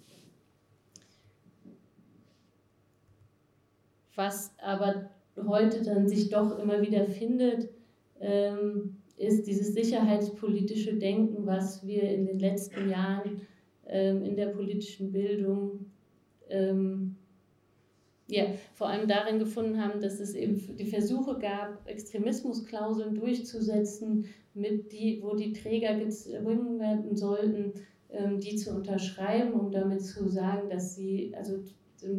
Speaker 4: Was aber heute dann sich doch immer wieder findet, ähm, ist dieses sicherheitspolitische Denken, was wir in den letzten Jahren ähm, in der politischen Bildung ähm, ja, vor allem darin gefunden haben, dass es eben die Versuche gab, Extremismusklauseln durchzusetzen, mit die, wo die Träger gezwungen werden sollten, ähm, die zu unterschreiben, um damit zu sagen, dass sie, also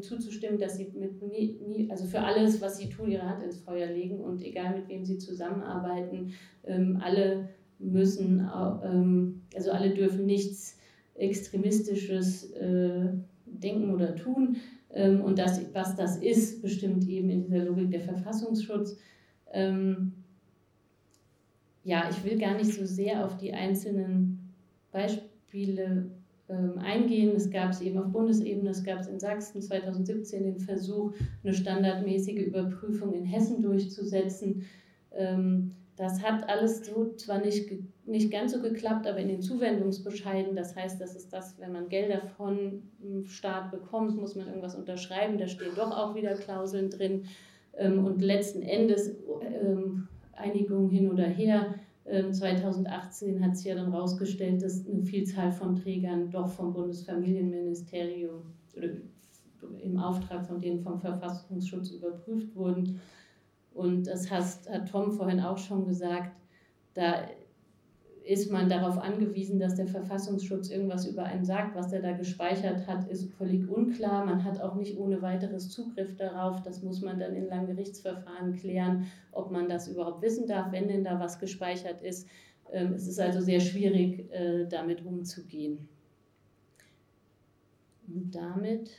Speaker 4: zuzustimmen, dass sie mit nie, nie, also für alles, was sie tun, ihre Hand ins Feuer legen und egal mit wem sie zusammenarbeiten, ähm, alle müssen, ähm, also alle dürfen nichts Extremistisches äh, denken oder tun. Ähm, und das, was das ist, bestimmt eben in dieser Logik der Verfassungsschutz. Ähm, ja, ich will gar nicht so sehr auf die einzelnen Beispiele eingehen. Es gab es eben auf Bundesebene, es gab es in Sachsen 2017 den Versuch, eine standardmäßige Überprüfung in Hessen durchzusetzen. Das hat alles so zwar nicht, nicht ganz so geklappt, aber in den Zuwendungsbescheiden, das heißt, das ist das, wenn man Gelder von dem Staat bekommt, muss man irgendwas unterschreiben, da stehen doch auch wieder Klauseln drin. Ähm, und letzten Endes, ähm, Einigung hin oder her, 2018 ähm, hat sich ja dann herausgestellt, dass eine Vielzahl von Trägern doch vom Bundesfamilienministerium oder im Auftrag von denen vom Verfassungsschutz überprüft wurden. Und das hast, hat Tom vorhin auch schon gesagt, da ist man darauf angewiesen, dass der Verfassungsschutz irgendwas über einen sagt. Was er da gespeichert hat, ist völlig unklar. Man hat auch nicht ohne weiteres Zugriff darauf. Das muss man dann in langen Gerichtsverfahren klären, ob man das überhaupt wissen darf, wenn denn da was gespeichert ist. Ähm, es ist also sehr schwierig, äh, damit umzugehen. Und damit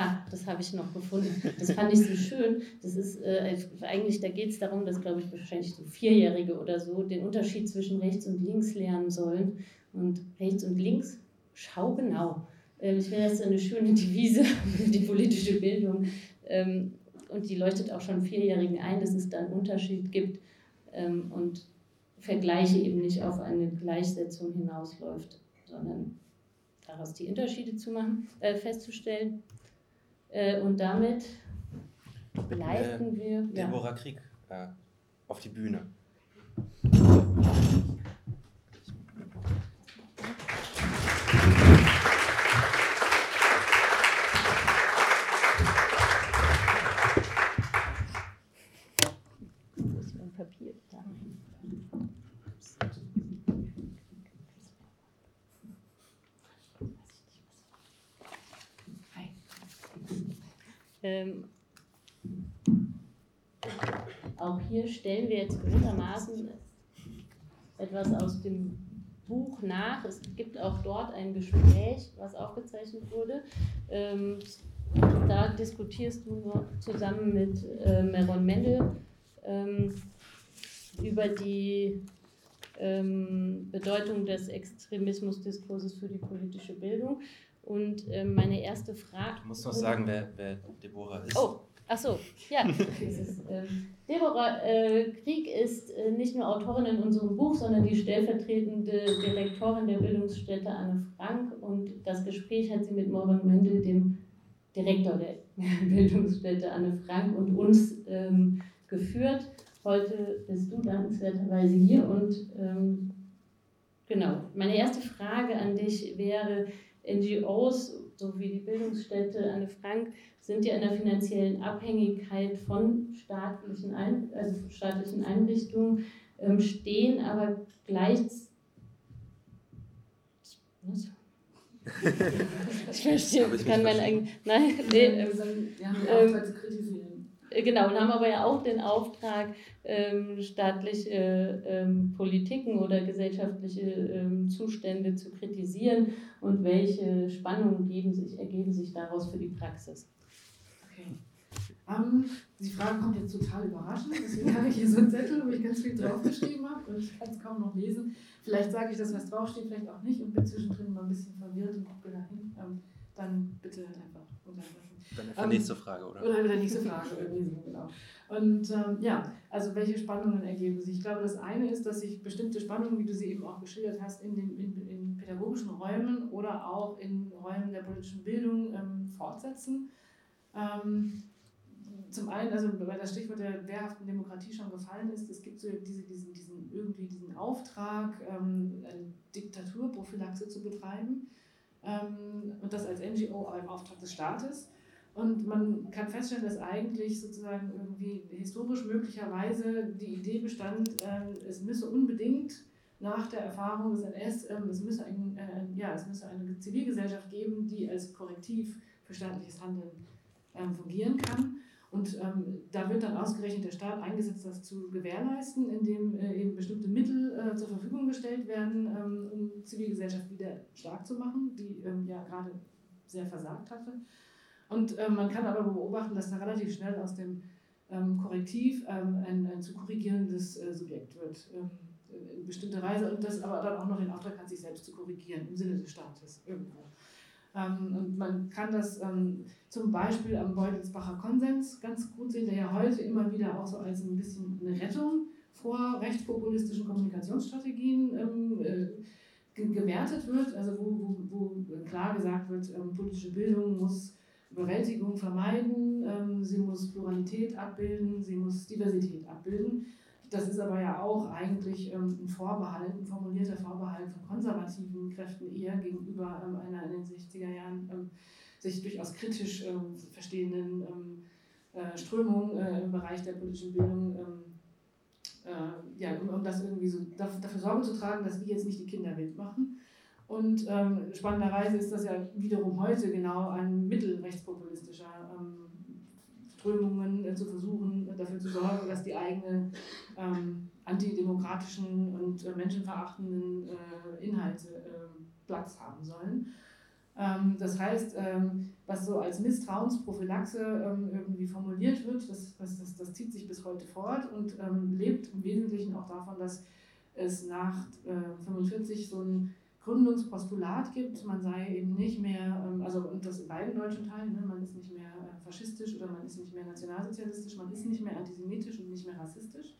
Speaker 4: Ah, das habe ich noch gefunden. Das fand ich so schön. Das ist äh, eigentlich, da geht es darum, dass, glaube ich, wahrscheinlich so Vierjährige oder so den Unterschied zwischen rechts und links lernen sollen. Und rechts und links, schau genau. Ähm, ich finde, das ist eine schöne Devise für die politische Bildung. Ähm, und die leuchtet auch schon Vierjährigen ein, dass es da einen Unterschied gibt ähm, und Vergleiche eben nicht auf eine Gleichsetzung hinausläuft, sondern daraus die Unterschiede zu machen, äh, festzustellen. Äh, und damit leiten wir.
Speaker 3: Deborah ja. Krieg äh, auf die Bühne.
Speaker 4: Ähm, auch hier stellen wir jetzt gewissermaßen etwas aus dem Buch nach. Es gibt auch dort ein Gespräch, was aufgezeichnet wurde. Ähm, da diskutierst du zusammen mit äh, Meron Mendel ähm, über die ähm, Bedeutung des Extremismusdiskurses für die politische Bildung. Und äh, meine erste Frage.
Speaker 3: Du musst noch sagen, wer, wer Deborah ist.
Speaker 4: Oh, ach so, ja. ist, äh, Deborah äh, Krieg ist äh, nicht nur Autorin in unserem Buch, sondern die stellvertretende Direktorin der Bildungsstätte Anne Frank. Und das Gespräch hat sie mit Morin Mendel, dem Direktor der Bildungsstätte Anne Frank, und uns ähm, geführt. Heute bist du dankenswerterweise hier und ähm, genau. Meine erste Frage an dich wäre, NGOs, so wie die Bildungsstätte Anne Frank, sind ja in der finanziellen Abhängigkeit von staatlichen, Ein also staatlichen Einrichtungen, ähm, stehen aber gleichzeitig. ich verstehe, ich kann mein eigenes. Nein, nee, ähm, ja, ähm, zu kritisieren. Äh, genau, und haben aber ja auch den Auftrag, ähm, staatliche ähm, Politiken oder gesellschaftliche ähm, Zustände zu kritisieren und welche Spannungen geben sich, ergeben sich daraus für die Praxis.
Speaker 5: Okay. Um, die Frage kommt jetzt total überraschend, deswegen habe ich hier so einen Zettel, wo ich ganz viel draufgeschrieben habe und ich kann es kaum noch lesen. Vielleicht sage ich das, was draufsteht, vielleicht auch nicht und bin zwischendrin mal ein bisschen verwirrt und gucke dahin. Ähm, dann bitte halt einfach unterbrechen.
Speaker 3: Dann einfach ähm, nächste Frage, oder?
Speaker 5: Oder wieder nächste Frage, genau. Und ähm, ja, also welche Spannungen ergeben sich? Ich glaube, das eine ist, dass sich bestimmte Spannungen, wie du sie eben auch geschildert hast, in den in, in pädagogischen Räumen oder auch in Räumen der politischen Bildung ähm, fortsetzen. Ähm, zum einen, also weil das Stichwort der wehrhaften Demokratie schon gefallen ist, es gibt so diese, diesen, diesen, irgendwie diesen Auftrag, ähm, eine Diktaturprophylaxe zu betreiben. Ähm, und das als NGO, aber im Auftrag des Staates. Und man kann feststellen, dass eigentlich sozusagen irgendwie historisch möglicherweise die Idee bestand, ähm, es müsse unbedingt nach der Erfahrung des NS, ähm, es, müsse ein, äh, ja, es müsse eine Zivilgesellschaft geben, die als Korrektiv für staatliches Handeln ähm, fungieren kann. Und ähm, da wird dann ausgerechnet der Staat eingesetzt, das zu gewährleisten, indem äh, eben bestimmte Mittel äh, zur Verfügung gestellt werden, ähm, um Zivilgesellschaft wieder stark zu machen, die ähm, ja gerade sehr versagt hatte. Und äh, man kann aber beobachten, dass da relativ schnell aus dem ähm, Korrektiv ähm, ein, ein, zu korrigierendes äh, Subjekt wird. Ähm, in bestimmter Weise und das aber dann auch noch den Auftrag hat, sich selbst zu korrigieren im Sinne des Staates irgendwo. Ähm, und man kann das ähm, zum Beispiel am Beutelsbacher Konsens ganz gut sehen, der ja heute immer wieder auch so als ein bisschen eine Rettung vor rechtspopulistischen Kommunikationsstrategien ähm, äh, gewertet wird, also wo, wo, wo klar gesagt wird, politische Bildung muss Überwältigung vermeiden, ähm, sie muss Pluralität abbilden, sie muss Diversität abbilden. Das ist aber ja auch eigentlich ähm, ein Vorbehalt, ein formulierter Vorbehalt von konservativen Kräften eher gegenüber ähm, einer in den 60er Jahren ähm, sich durchaus kritisch ähm, verstehenden ähm, äh, Strömung äh, im Bereich der politischen Bildung. Äh, ja, um, um, das irgendwie so dafür, dafür Sorge zu tragen, dass wir jetzt nicht die Kinder wild machen. Und ähm, spannenderweise ist das ja wiederum heute genau ein Mittel rechtspopulistischer ähm, Strömungen äh, zu versuchen, dafür zu sorgen, dass die eigene ähm, antidemokratischen und äh, menschenverachtenden äh, Inhalte äh, Platz haben sollen. Ähm, das heißt, ähm, was so als Misstrauensprophylaxe ähm, irgendwie formuliert wird, das, das, das, das, zieht sich bis heute fort und ähm, lebt im Wesentlichen auch davon, dass es nach 1945 äh, so ein Gründungspostulat gibt, man sei eben nicht mehr, ähm, also und das in beiden deutschen Teilen, ne, man ist nicht mehr äh, faschistisch oder man ist nicht mehr nationalsozialistisch, man ist nicht mehr antisemitisch und nicht mehr rassistisch.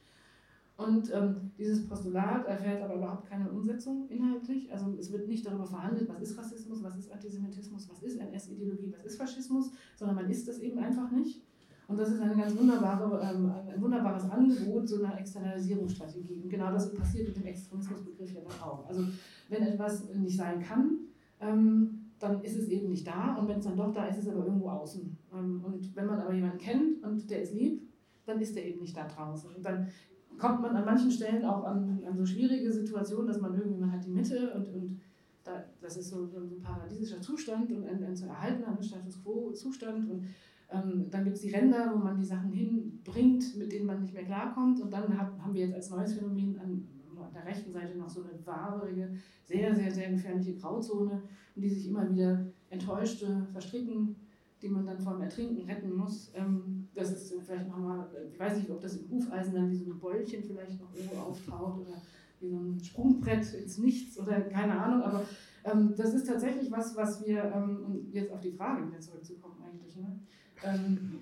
Speaker 5: Und ähm, dieses Postulat erfährt aber überhaupt keine Umsetzung inhaltlich. Also es wird nicht darüber verhandelt, was ist Rassismus, was ist Antisemitismus, was ist NS-Ideologie, was ist Faschismus, sondern man ist das eben einfach nicht. Und das ist eine ganz wunderbare, ähm, ein wunderbares Angebot so einer Externalisierungsstrategie. Und genau das passiert mit dem Extremismusbegriff ja dann auch. Also wenn etwas nicht sein kann, ähm, dann ist es eben nicht da. Und wenn es dann doch da ist, ist es aber irgendwo außen. Ähm, und wenn man aber jemanden kennt und der ist lieb, dann ist der eben nicht da draußen. Und dann kommt man an manchen Stellen auch an, an so schwierige Situationen, dass man irgendwie, man hat die Mitte und, und da, das ist so, so ein paradiesischer Zustand und ein, ein zu erhaltener Status Quo-Zustand. Und dann gibt es die Ränder, wo man die Sachen hinbringt, mit denen man nicht mehr klarkommt. Und dann hab, haben wir jetzt als neues Phänomen an, der rechten Seite noch so eine waberige, sehr, sehr, sehr gefährliche Grauzone, in die sich immer wieder Enttäuschte verstricken, die man dann vom Ertrinken retten muss. Ähm, das ist vielleicht nochmal, ich weiß nicht, ob das im Hufeisen dann wie so ein Beulchen vielleicht noch irgendwo auftaucht oder wie so ein Sprungbrett ins Nichts oder keine Ahnung, aber ähm, das ist tatsächlich was, was wir, ähm, um jetzt auf die Frage wieder zurückzukommen eigentlich, ne? Ähm,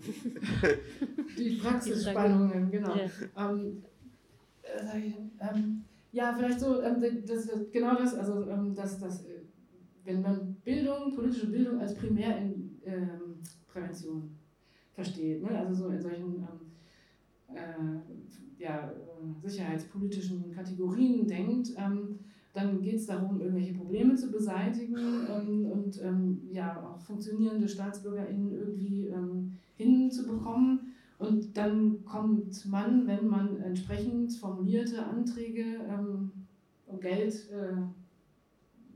Speaker 5: die Praxisspannungen, genau. Ja. Ähm, äh, ähm, ja, vielleicht so, ähm, das, genau das, also ähm, dass, dass, äh, wenn man Bildung, politische Bildung als Primärprävention ähm, versteht, ne? also so in solchen äh, ja, sicherheitspolitischen Kategorien denkt, ähm, dann geht es darum, irgendwelche Probleme zu beseitigen ähm, und ähm, ja, auch funktionierende StaatsbürgerInnen irgendwie ähm, hinzubekommen. Und dann kommt man, wenn man entsprechend formulierte Anträge ähm, um Geld äh,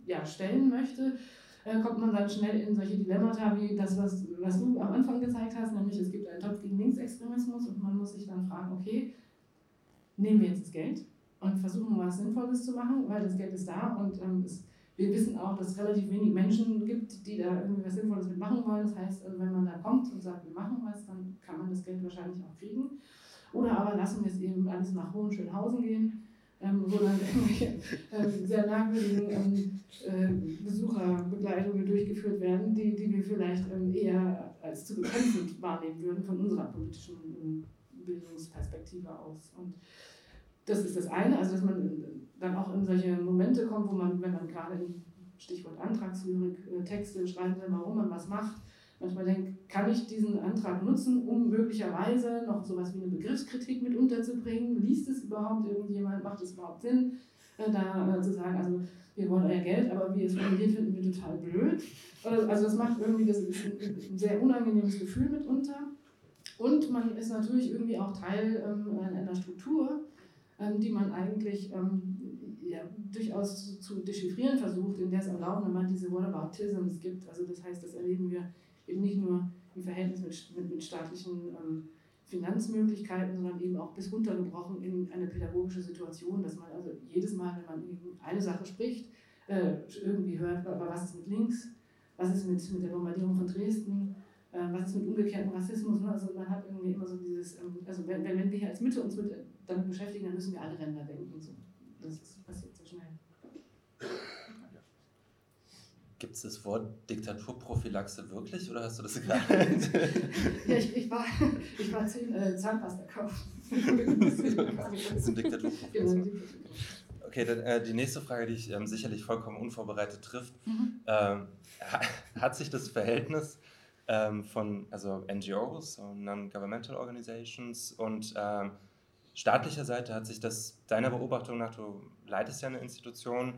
Speaker 5: ja, stellen möchte, äh, kommt man dann schnell in solche Dilemmata wie das, was, was du am Anfang gezeigt hast, nämlich es gibt einen Topf gegen Linksextremismus und man muss sich dann fragen, okay, nehmen wir jetzt das Geld? Und versuchen was Sinnvolles zu machen, weil das Geld ist da und ähm, es, wir wissen auch, dass es relativ wenig Menschen gibt, die da irgendwie was Sinnvolles mitmachen wollen. Das heißt, also wenn man da kommt und sagt, wir machen was, dann kann man das Geld wahrscheinlich auch kriegen. Oder aber lassen wir es eben alles nach Hohenschönhausen gehen, ähm, wo dann irgendwelche ähm, sehr merkwürdigen ähm, äh, Besucherbegleitungen durchgeführt werden, die, die wir vielleicht ähm, eher als zu bekämpfend wahrnehmen würden von unserer politischen ähm, Bildungsperspektive aus. Und das ist das eine, also dass man dann auch in solche Momente kommt, wo man, wenn man gerade in Stichwort Antragslyrik äh, Texte schreiben warum man was macht, manchmal denkt, kann ich diesen Antrag nutzen, um möglicherweise noch sowas wie eine Begriffskritik mit unterzubringen? Liest es überhaupt irgendjemand? Macht es überhaupt Sinn, äh, da äh, zu sagen, also wir wollen euer Geld, aber wie es formuliert, finden wir total blöd. Also das macht irgendwie das ein sehr unangenehmes Gefühl mitunter. Und man ist natürlich irgendwie auch Teil ähm, einer Struktur, die man eigentlich ähm, ja, durchaus zu dechiffrieren versucht, in der es am laufenden Band diese Whataboutisms gibt. Also das heißt, das erleben wir eben nicht nur im Verhältnis mit, mit, mit staatlichen ähm, Finanzmöglichkeiten, sondern eben auch bis runtergebrochen in eine pädagogische Situation, dass man also jedes Mal, wenn man eine Sache spricht, äh, irgendwie hört, aber was ist mit links, was ist mit, mit der Bombardierung von Dresden, äh, was ist mit umgekehrtem Rassismus. Ne? Also man hat irgendwie immer so dieses, ähm, also wenn, wenn wir hier als Mitte uns mit damit beschäftigen, dann müssen wir alle Ränder denken. So. Das ist, passiert so schnell.
Speaker 3: Gibt es das Wort Diktaturprophylaxe wirklich oder hast du das gerade?
Speaker 5: ja, ich, ich, war, ich war zehn, äh, Zahnpasta kaufen.
Speaker 3: das ist Diktaturprophylaxe. Okay, dann äh, die nächste Frage, die ich ähm, sicherlich vollkommen unvorbereitet trifft. Mhm. Ähm, hat sich das Verhältnis ähm, von also NGOs, so Non-Governmental Organizations und ähm, staatlicher Seite hat sich das deiner Beobachtung nach, du leitest ja eine Institution,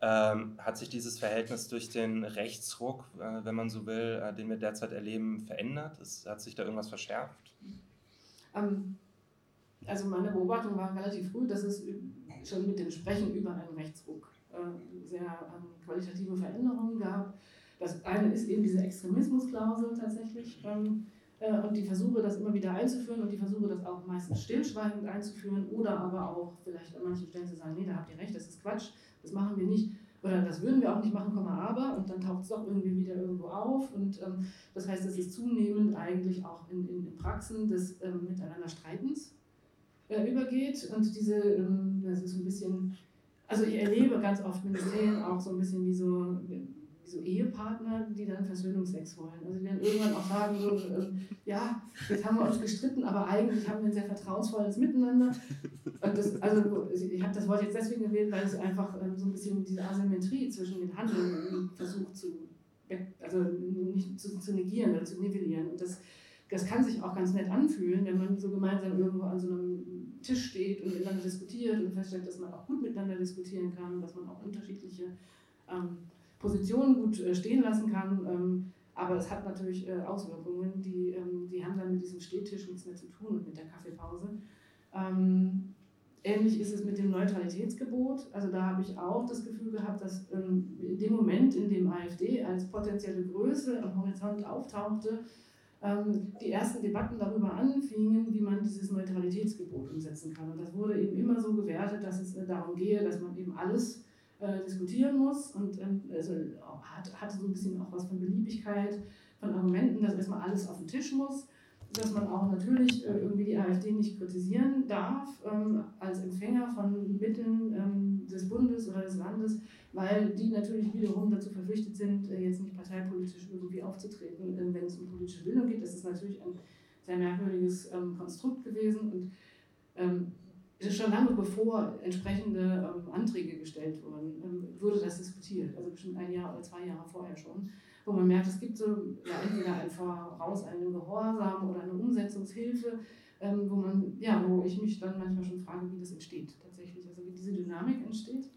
Speaker 3: ähm, hat sich dieses Verhältnis durch den Rechtsruck, äh, wenn man so will, äh, den wir derzeit erleben, verändert? Es, hat sich da irgendwas verschärft?
Speaker 5: Ähm, also meine Beobachtung war relativ früh, dass es schon mit dem Sprechen über einen Rechtsruck äh, sehr ähm, qualitative Veränderungen gab. Das eine ist eben diese Extremismusklausel tatsächlich, ähm, äh, und die Versuche, das immer wieder einzuführen und die Versuche, das auch meistens stillschweigend einzuführen oder aber auch vielleicht an manchen Stellen zu sagen, nee, da habt ihr recht, das ist Quatsch, das machen wir nicht oder das würden wir auch nicht machen, aber und dann taucht es doch irgendwie wieder irgendwo auf und ähm, das heißt, es ist zunehmend eigentlich auch in, in, in Praxen des ähm, Miteinanderstreitens äh, übergeht und diese, ähm, das ist ein bisschen, also ich erlebe ganz oft Ministerien auch so ein bisschen wie so so Ehepartner, die dann Versöhnungsex wollen. Also die dann irgendwann auch sagen so, äh, ja, jetzt haben wir uns gestritten, aber eigentlich haben wir ein sehr vertrauensvolles Miteinander. Und das, also ich habe das Wort jetzt deswegen gewählt, weil es einfach ähm, so ein bisschen diese Asymmetrie zwischen den Handeln versucht zu, also nicht zu, zu negieren oder zu nivellieren. Und das, das kann sich auch ganz nett anfühlen, wenn man so gemeinsam irgendwo an so einem Tisch steht und miteinander diskutiert und feststellt, dass man auch gut miteinander diskutieren kann, dass man auch unterschiedliche ähm, Positionen gut äh, stehen lassen kann. Ähm, aber es hat natürlich äh, Auswirkungen, die, ähm, die haben dann mit diesem Stehtisch nichts mehr zu tun und mit der Kaffeepause. Ähm, ähnlich ist es mit dem Neutralitätsgebot. Also da habe ich auch das Gefühl gehabt, dass in dem Moment, in dem AfD als potenzielle Größe am Horizont auftauchte, die ersten Debatten darüber anfingen, wie man dieses Neutralitätsgebot umsetzen kann. Und das wurde eben immer so gewertet, dass es äh, darum gehe, dass man eben alles äh, diskutieren muss und ähm, also hat, hatte so ein bisschen auch was von Beliebigkeit, von Argumenten, dass erstmal alles auf den Tisch muss, dass man auch natürlich äh, irgendwie die AfD nicht kritisieren darf ähm, als Empfänger von Mitteln ähm, des Bundes oder des Landes, weil die natürlich wiederum dazu verpflichtet sind, äh, jetzt nicht parteipolitisch irgendwie aufzutreten, wenn es um politische Bildung geht. Das ist natürlich ein sehr merkwürdiges Konstrukt gewesen und schon lange bevor entsprechende ähm, Anträge gestellt wurden, ähm, wurde das diskutiert. Also bestimmt ein Jahr oder zwei Jahre vorher schon. Wo man merkt, es gibt so ja, entweder ein Voraus einen Gehorsam oder eine Umsetzungshilfe, ähm, wo man, ja, wo ich mich dann manchmal schon frage, wie das entsteht tatsächlich, also wie diese Dynamik entsteht.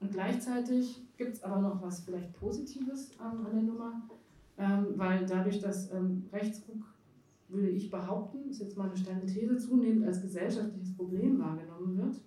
Speaker 5: Und gleichzeitig gibt es aber noch was vielleicht Positives an der Nummer, ähm, weil dadurch, dass ähm, Rechtsruck würde ich behaupten, ist jetzt mal eine steile These, zunehmend als gesellschaftliches Problem wahrgenommen wird,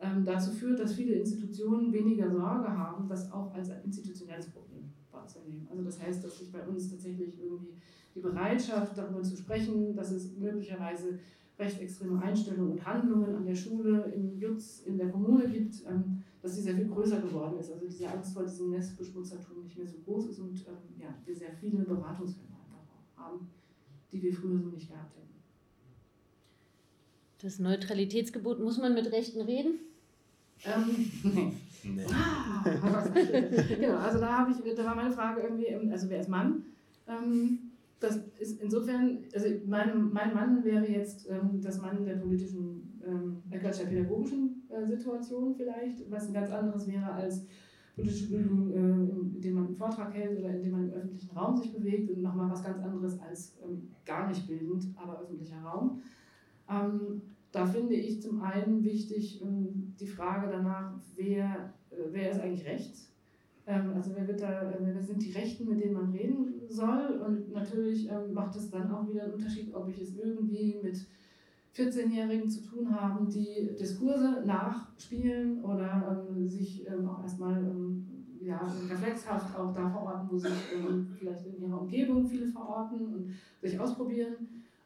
Speaker 5: ähm, dazu führt, dass viele Institutionen weniger Sorge haben, das auch als ein institutionelles Problem wahrzunehmen. Also das heißt, dass sich bei uns tatsächlich irgendwie die Bereitschaft, darüber zu sprechen, dass es möglicherweise rechtsextreme Einstellungen und Handlungen an der Schule, im Jutz, in der Kommune gibt, ähm, dass sie sehr viel größer geworden ist. Also diese Angst vor diesem Nestbeschmutzertum nicht mehr so groß ist und ähm, ja, wir sehr viele Beratungsfälle einfach haben die wir früher so nicht gehabt hätten.
Speaker 4: Das Neutralitätsgebot, muss man mit Rechten reden?
Speaker 5: Ähm, nee. nee. Ah, genau, also da, habe ich, da war meine Frage irgendwie, ähm, also wer ist Mann? Ähm, das ist insofern, also mein, mein Mann wäre jetzt ähm, das Mann der politischen, ähm, der pädagogischen äh, Situation vielleicht, was ein ganz anderes wäre als politische Bildung, äh, indem man einen Vortrag hält oder indem man im öffentlichen Raum sich bewegt und nochmal was ganz anderes als ähm, gar nicht bildend, aber öffentlicher Raum. Ähm, da finde ich zum einen wichtig ähm, die Frage danach, wer, äh, wer ist eigentlich rechts? also wer, wird da, wer sind die Rechten, mit denen man reden soll? Und natürlich macht es dann auch wieder einen Unterschied, ob ich es irgendwie mit 14-Jährigen zu tun haben, die Diskurse nachspielen oder ähm, sich ähm, auch erstmal ähm, ja, reflexhaft auch da verorten, wo sich ähm, vielleicht in ihrer Umgebung viele verorten und sich ausprobieren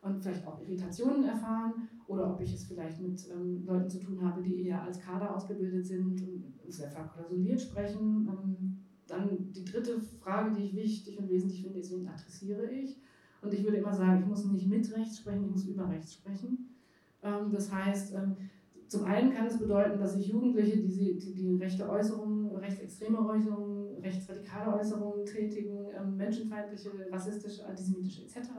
Speaker 5: und vielleicht auch Irritationen erfahren oder ob ich es vielleicht mit ähm, Leuten zu tun habe, die eher als Kader ausgebildet sind und sehr verklausuliert sprechen. Ähm, dann die dritte Frage, die ich wichtig und wesentlich finde, ist, wen adressiere ich? Und ich würde immer sagen, ich muss nicht mit rechts sprechen, ich muss über rechts sprechen. Ähm, das heißt, ähm, zum einen kann es bedeuten, dass sich Jugendliche, die, die, rechte Äußerungen, rechtsextreme Äußerungen, rechtsradikale Äußerungen tätigen, ähm, menschenfeindliche, rassistische, antisemitische etc.,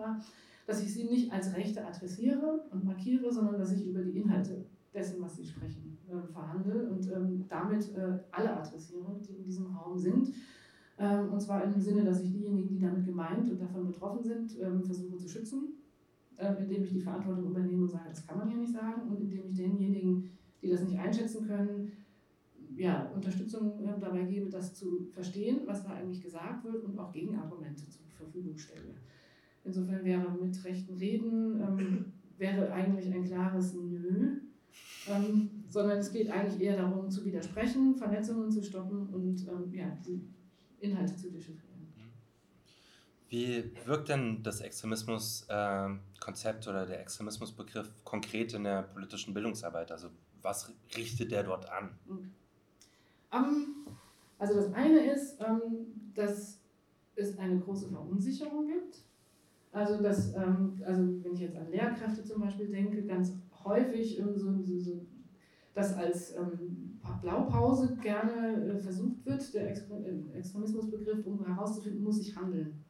Speaker 5: dass ich sie nicht als Rechte adressiere und markiere, sondern dass ich über die Inhalte dessen, was sie sprechen, verhandle und damit äh, alle adressiere, die in diesem Raum sind. und zwar im Sinne, dass ich diejenigen, die damit gemeint und davon betroffen sind, versuche zu schützen äh, indem ich die Verantwortung übernehme und sage, das kann man ja nicht sagen, und indem ich denjenigen, die das nicht einschätzen können, ja, Unterstützung äh, dabei gebe, das zu verstehen, was da eigentlich gesagt wird und auch Gegenargumente zur Verfügung stelle. Insofern wäre mit rechten Reden ähm, wäre eigentlich ein klares Nö, ähm, sondern es geht eigentlich eher darum zu widersprechen, Vernetzungen zu stoppen und ähm, ja, die Inhalte zu dechiffrieren.
Speaker 3: Wie wirkt denn das Extremismus-Konzept äh, oder der Extremismusbegriff konkret in der politischen Bildungsarbeit? Also was richtet der dort an?
Speaker 5: Ähm, also das eine ist, ähm, dass es eine große Verunsicherung gibt. Also, dass, ähm, also wenn ich jetzt an Lehrkräfte zum Beispiel denke, ganz häufig so, so, so dass als ähm, Blaupause gerne äh, versucht wird, der äh, Extremismusbegriff, um herauszufinden, muss ich handeln.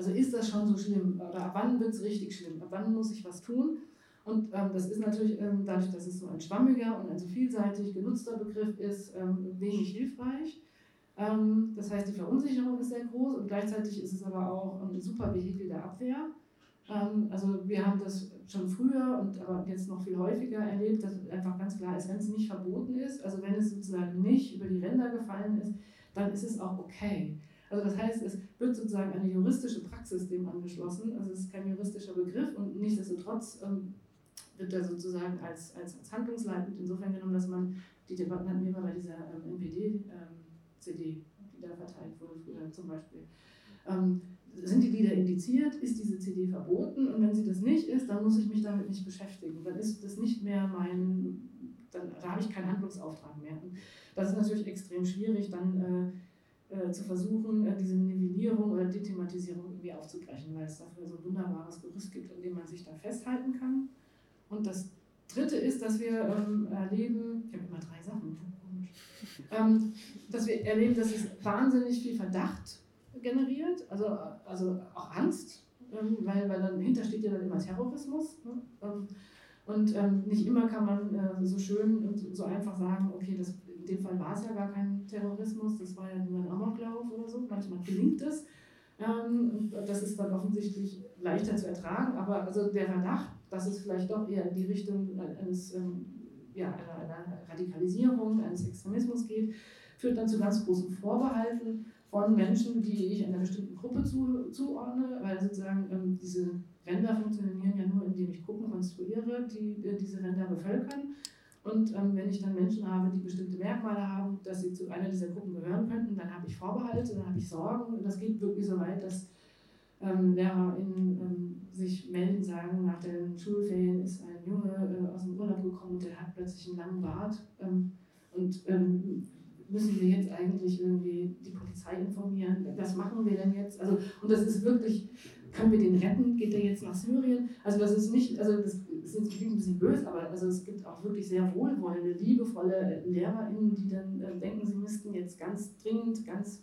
Speaker 5: Also ist das schon so schlimm? Oder ab wann wird es richtig schlimm? Ab wann muss ich was tun? Und ähm, das ist natürlich ähm, dadurch, dass es so ein schwammiger und ein so vielseitig genutzter Begriff ist, ähm, wenig hilfreich. Ähm, das heißt, die Verunsicherung ist sehr groß und gleichzeitig ist es aber auch ein super Vehikel der Abwehr. Ähm, also wir haben das schon früher und aber jetzt noch viel häufiger erlebt, dass einfach ganz klar ist, wenn es nicht verboten ist, also wenn es sozusagen nicht über die Ränder gefallen ist, dann ist es auch okay. Also das heißt, es wird sozusagen eine juristische Praxis dem angeschlossen. Also es ist kein juristischer Begriff und nichtsdestotrotz ähm, wird er sozusagen als, als, als handlungsleitend insofern genommen, dass man, die Debatten hatten wir bei dieser ähm, NPD-CD, ähm, die da verteilt wurde früher zum Beispiel. Ähm, sind die Lieder indiziert, ist diese CD verboten und wenn sie das nicht ist, dann muss ich mich damit nicht beschäftigen. Dann ist das nicht mehr mein, dann da habe ich keinen Handlungsauftrag mehr. Und das ist natürlich extrem schwierig, dann äh, äh, zu versuchen, äh, diese Nivellierung oder Dethematisierung irgendwie aufzubrechen, weil es dafür so ein wunderbares Gerüst gibt, an dem man sich da festhalten kann. Und das Dritte ist, dass wir ähm, erleben, ich habe immer drei Sachen, ähm, dass wir erleben, dass es wahnsinnig viel Verdacht generiert, also, also auch Angst, ähm, weil, weil dann hinter steht ja dann immer Terrorismus. Ne? Ähm, und ähm, nicht immer kann man äh, so schön und so einfach sagen, okay, das, dem Fall war es ja gar kein Terrorismus, das war ja nur ein Amoklauf oder so. Manchmal gelingt es. Ähm, das ist dann offensichtlich leichter zu ertragen, aber also der Verdacht, dass es vielleicht doch eher in die Richtung eines, ähm, ja, einer, Radikalisierung, eines Extremismus geht, führt dann zu ganz großen Vorbehalten von Menschen, die ich einer bestimmten Gruppe zu, zuordne, weil sozusagen ähm, diese Ränder funktionieren ja nur, indem ich Gruppen konstruiere, die äh, diese Ränder bevölkern. Und ähm, wenn ich dann Menschen habe, die bestimmte Merkmale haben, dass sie zu einer dieser Gruppen gehören könnten, dann habe ich Vorbehalte, dann habe ich Sorgen. Und das geht wirklich so weit, dass ähm, LehrerInnen ähm, sich melden, sagen, nach den Schulferien ist ein Junge äh, aus dem Urlaub gekommen und der hat plötzlich einen langen Bart. Ähm, und ähm, müssen wir jetzt eigentlich irgendwie die Polizei informieren? Was machen wir denn jetzt? Also, und das ist wirklich, können wir den retten? Geht der jetzt nach Syrien? Also das ist nicht, also das, das klingt ein bisschen böse, aber also es gibt auch wirklich sehr wohlwollende, liebevolle LehrerInnen, die dann äh, denken, sie müssten jetzt ganz dringend, ganz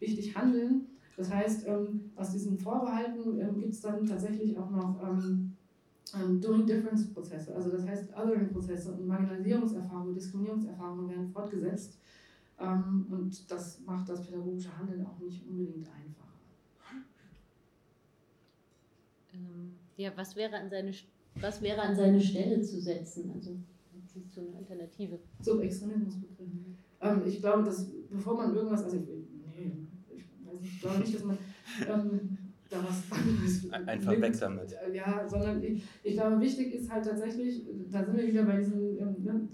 Speaker 5: wichtig handeln. Das heißt, ähm, aus diesen Vorbehalten ähm, gibt es dann tatsächlich auch noch ähm, ähm, Doing Difference Prozesse. Also das heißt, Othering Prozesse und Marginalisierungserfahrungen, Diskriminierungserfahrungen werden fortgesetzt. Ähm, und das macht das pädagogische Handeln auch nicht unbedingt einfacher.
Speaker 4: Ähm, ja, was wäre, an seine, was wäre an seine Stelle zu setzen? Also, siehst du eine Alternative?
Speaker 5: Zum Extremismusbegriff. Ähm, ich glaube, dass bevor man irgendwas, also ich, nee, ich, weiß nicht, ich glaube nicht, dass man ähm, da was
Speaker 3: Einfach nimmt, weg damit.
Speaker 5: Ja, sondern ich, ich glaube, wichtig ist halt tatsächlich, da sind wir wieder bei diesen, ähm, ne,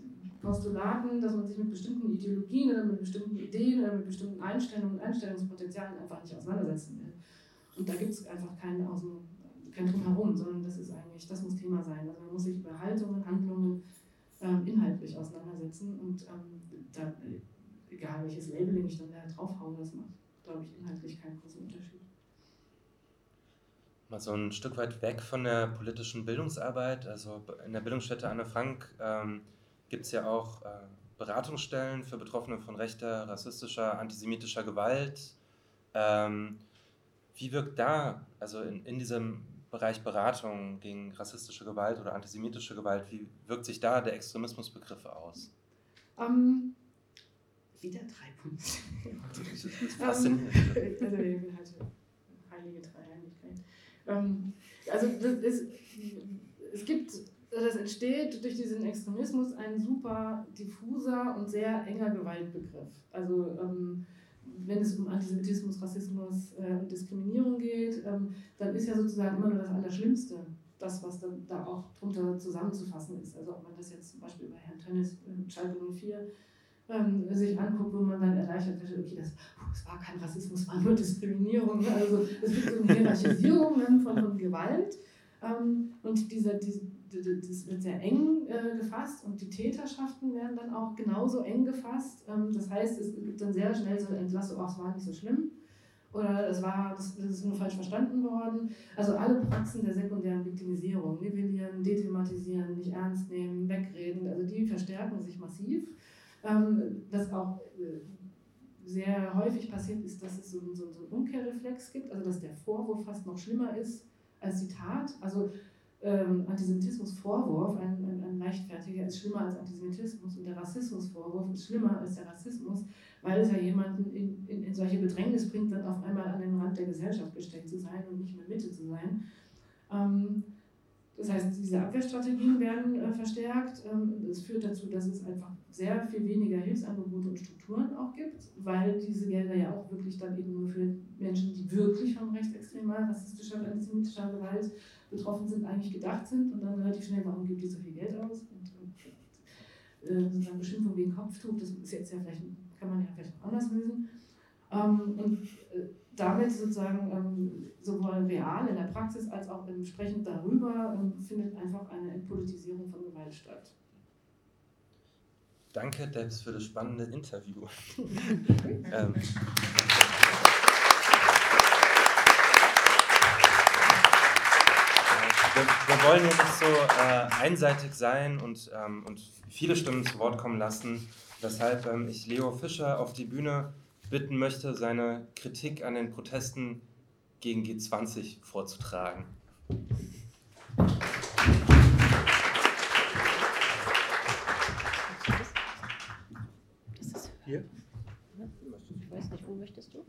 Speaker 5: Postulaten, dass man sich mit bestimmten Ideologien oder mit bestimmten Ideen oder mit bestimmten Einstellungen und Einstellungspotenzialen einfach nicht auseinandersetzen will. Und da gibt es einfach kein, Außen, kein Drumherum, sondern das ist eigentlich, das muss Thema sein. Also man muss sich über Haltungen, Handlungen ähm, inhaltlich auseinandersetzen und ähm, da, egal welches Labeling ich dann da draufhaue, das macht, glaube ich, inhaltlich keinen großen Unterschied.
Speaker 3: Mal so ein Stück weit weg von der politischen Bildungsarbeit, also in der Bildungsstätte Anne Frank ähm, gibt es ja auch äh, Beratungsstellen für Betroffene von rechter, rassistischer, antisemitischer Gewalt. Ähm, wie wirkt da, also in, in diesem Bereich Beratung gegen rassistische Gewalt oder antisemitische Gewalt, wie wirkt sich da der Extremismusbegriff aus?
Speaker 5: Um, ähm, wieder drei Punkte. das ist faszinierend. um, also, halt heilige Dreieinigkeit. Um, also, das ist, es gibt das entsteht durch diesen Extremismus ein super diffuser und sehr enger Gewaltbegriff. Also ähm, wenn es um Antisemitismus, Rassismus äh, und Diskriminierung geht, ähm, dann ist ja sozusagen immer nur das Allerschlimmste das, was dann da auch drunter zusammenzufassen ist. Also ob man das jetzt zum Beispiel bei Herrn Tönnis, äh, Schalke 04, ähm, sich anguckt, wo man dann erleichtert wird, okay, das, das war kein Rassismus, war nur Diskriminierung. Also es gibt so eine Hierarchisierung von, von Gewalt. Ähm, und dieser, diese, das wird sehr eng äh, gefasst und die Täterschaften werden dann auch genauso eng gefasst. Ähm, das heißt, es gibt dann sehr schnell so eine Entlassung, ach, es war nicht so schlimm oder es war, das, ist nur falsch verstanden worden. Also alle Praxen der sekundären Viktimisierung, nivellieren, dethematisieren, nicht ernst nehmen, wegreden, also die verstärken sich massiv. Ähm, das auch äh, sehr häufig passiert ist, dass es so, so, so einen Umkehrreflex gibt, also dass der Vorwurf fast noch schlimmer ist als die Tat. Also ähm, Antisemitismusvorwurf, ein, ein, ein leichtfertiger, ist schlimmer als Antisemitismus und der Rassismusvorwurf ist schlimmer als der Rassismus, weil es ja jemanden in, in, in solche Bedrängnis bringt, dann auf einmal an den Rand der Gesellschaft gestellt zu sein und nicht mehr Mitte zu sein. Ähm, das heißt, diese Abwehrstrategien werden äh, verstärkt. Ähm, es führt dazu, dass es einfach sehr viel weniger Hilfsangebote und Strukturen auch gibt, weil diese Gelder ja auch wirklich dann eben nur für Menschen, die wirklich von rechtsextremer, rassistischer und antisemitischer Gewalt betroffen sind, eigentlich gedacht sind und dann relativ schnell, warum gibt ihr so viel Geld aus? Und, und äh, sozusagen Beschimpfung wegen Kopftuch, das ist jetzt ja vielleicht, kann man ja vielleicht auch anders lösen. Ähm, und äh, damit sozusagen ähm, sowohl real in der Praxis als auch entsprechend darüber ähm, findet einfach eine Entpolitisierung von Gewalt statt.
Speaker 3: Danke, Debs, für das spannende Interview. ähm, wir, wir, wollen ja nicht so äh, einseitig sein und, ähm, und viele Stimmen zu Wort kommen lassen, weshalb ähm, ich Leo Fischer auf die Bühne bitten möchte, seine Kritik an den Protesten gegen G20 vorzutragen.
Speaker 4: Hier? Ich weiß nicht, wo möchtest du?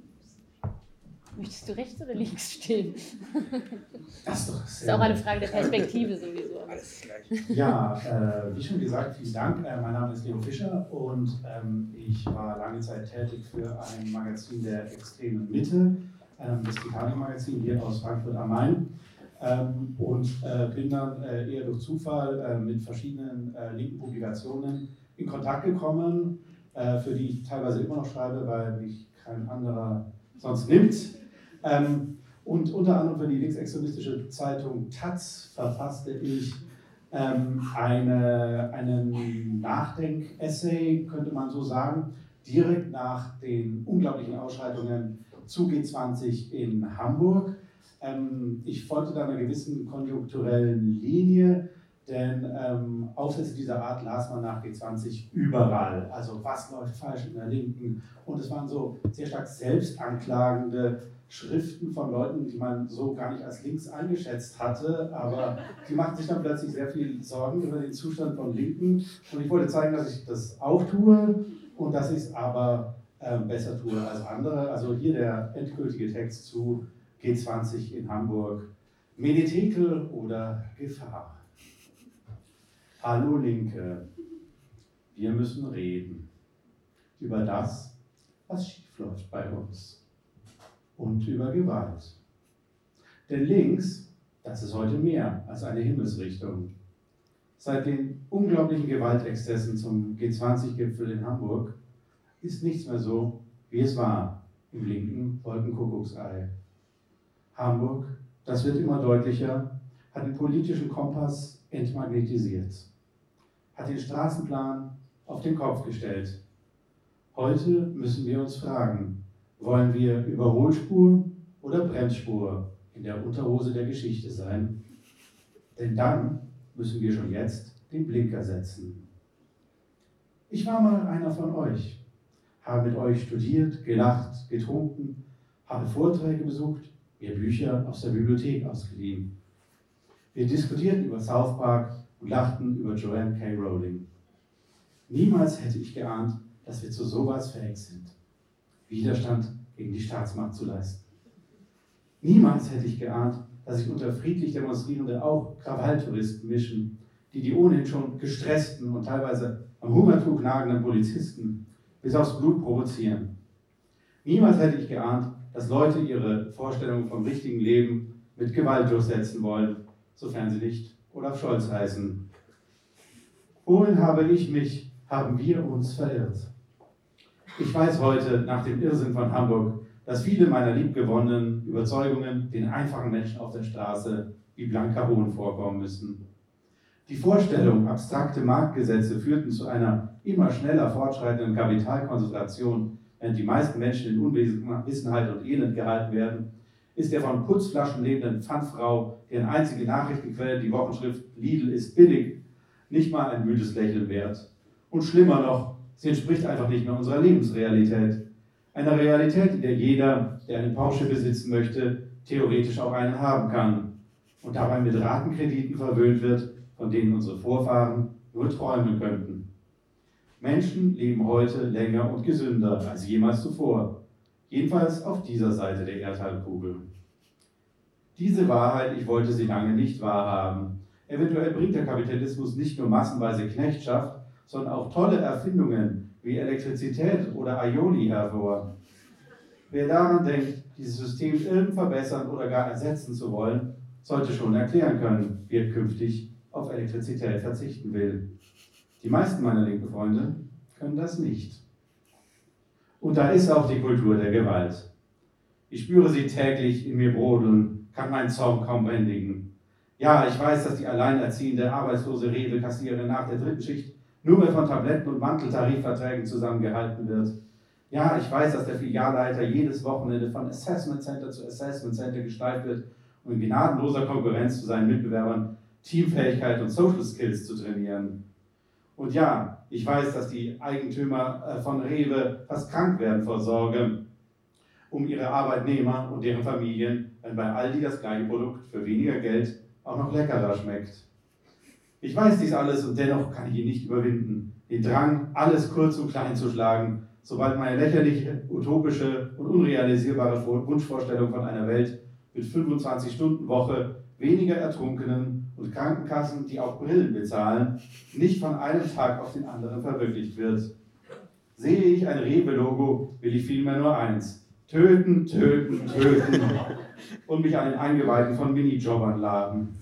Speaker 4: Möchtest du rechts oder links stehen?
Speaker 6: Das ist, doch
Speaker 4: das ist auch eine Frage der Perspektive sowieso.
Speaker 6: Alles gleich. Ja, äh, wie schon gesagt, vielen Dank. Äh, mein Name ist Leo Fischer und ähm, ich war lange Zeit tätig für ein Magazin der extremen Mitte, ähm, das Titanic-Magazin hier aus Frankfurt am Main. Ähm, und äh, bin dann äh, eher durch Zufall äh, mit verschiedenen äh, linken Publikationen in Kontakt gekommen, für die ich teilweise immer noch schreibe, weil mich kein anderer sonst nimmt. Ähm, und unter anderem für die linksextremistische Zeitung Taz verfasste ich ähm, eine, einen Nachdenkessay, könnte man so sagen, direkt nach den unglaublichen Ausschreitungen zu G20 in Hamburg. Ähm, ich folgte da einer gewissen konjunkturellen Linie, denn ähm, Aufsätze dieser Art las man nach G20 überall. Also was läuft falsch in der Linken? Und es waren so sehr stark selbstanklagende Schriften von Leuten, die man so gar nicht als links eingeschätzt hatte, aber die machten sich dann plötzlich sehr viel Sorgen über den Zustand von Linken. Und ich wollte zeigen, dass ich das auch tue und dass ich es aber äh, besser tue als andere. Also hier der endgültige Text zu G20 in Hamburg. Menetekel oder Gefahr? Hallo Linke, wir müssen reden über das, was schiefläuft bei uns und über Gewalt. Denn links, das ist heute mehr als eine Himmelsrichtung. Seit den unglaublichen Gewaltexzessen zum G20-Gipfel in Hamburg ist nichts mehr so, wie es war im linken Wolkenkuckucksei. Hamburg, das wird immer deutlicher, hat den politischen Kompass entmagnetisiert, hat den Straßenplan auf den Kopf gestellt. Heute müssen wir uns fragen, wollen wir Überholspur oder Bremsspur in der Unterhose der Geschichte sein? Denn dann müssen wir schon jetzt den Blinker setzen. Ich war mal einer von euch, habe mit euch studiert, gelacht, getrunken, habe Vorträge besucht, mir Bücher aus der Bibliothek ausgeliehen. Wir diskutierten über South Park und lachten über Joanne K. Rowling. Niemals hätte ich geahnt, dass wir zu sowas fähig sind. Widerstand gegen die Staatsmacht zu leisten. Niemals hätte ich geahnt, dass sich unter friedlich Demonstrierende auch Krawalltouristen mischen, die die ohnehin schon gestressten und teilweise am Hungertuch nagenden Polizisten bis aufs Blut provozieren. Niemals hätte ich geahnt, dass Leute ihre Vorstellungen vom richtigen Leben mit Gewalt durchsetzen wollen, sofern sie nicht Olaf Scholz heißen. Wohin habe ich mich, haben wir uns verirrt? Ich weiß heute, nach dem Irrsinn von Hamburg, dass viele meiner liebgewonnenen Überzeugungen den einfachen Menschen auf der Straße wie blanker Hohn vorkommen müssen. Die Vorstellung, abstrakte Marktgesetze führten zu einer immer schneller fortschreitenden Kapitalkonzentration, während die meisten Menschen in Unwissenheit und Elend gehalten werden, ist der von Putzflaschen lebenden Pfandfrau, deren einzige Nachrichtenquelle die Wochenschrift Lidl ist billig, nicht mal ein müdes Lächeln wert. Und schlimmer noch, sie entspricht einfach nicht mehr unserer Lebensrealität. Einer Realität, in der jeder, der einen Porsche besitzen möchte, theoretisch auch einen haben kann und dabei mit Ratenkrediten verwöhnt wird, von denen unsere Vorfahren nur träumen könnten. Menschen leben heute länger und gesünder als jemals zuvor, jedenfalls auf dieser Seite der Erdhalbkugel. Diese Wahrheit, ich wollte sie lange nicht wahrhaben. Eventuell bringt der Kapitalismus nicht nur massenweise Knechtschaft, sondern auch tolle Erfindungen wie Elektrizität oder Aioli hervor. Wer daran denkt, dieses System irgend verbessern oder gar ersetzen zu wollen, sollte schon erklären können, wie er künftig auf Elektrizität verzichten will. Die meisten meiner linken Freunde können das nicht. Und da ist auch die Kultur der Gewalt. Ich spüre sie täglich in mir brodeln, kann meinen Zorn kaum bändigen. Ja, ich weiß, dass die alleinerziehende, arbeitslose Rewe-Kassiererin nach der dritten Schicht nur mehr von Tabletten und Manteltarifverträgen zusammengehalten wird. Ja, ich weiß, dass der Filialleiter jedes Wochenende von Assessment Center zu Assessment Center geschleift wird, um in gnadenloser Konkurrenz zu seinen Mitbewerbern Teamfähigkeit und Social Skills zu trainieren. Und ja, ich weiß, dass die Eigentümer äh, von Rewe fast krank werden vor Sorge um ihre Arbeitnehmer und deren Familien, wenn bei Aldi das gleiche Produkt für weniger Geld auch noch leckerer schmeckt. Ich weiß dies alles und dennoch kann ich ihn nicht überwinden. Den Drang, alles kurz und klein zu schlagen, sobald meine lächerliche, utopische und unrealisierbare Wunschvorstellung von einer Welt mit 25-Stunden-Woche, weniger Ertrunkenen und Krankenkassen, die auch Brillen bezahlen, nicht von einem Tag auf den anderen verwirklicht wird. Sehe ich ein Rewe-Logo, will ich vielmehr nur eins. Töten, töten, töten und mich an den Eingeweiden von Minijobbern laden.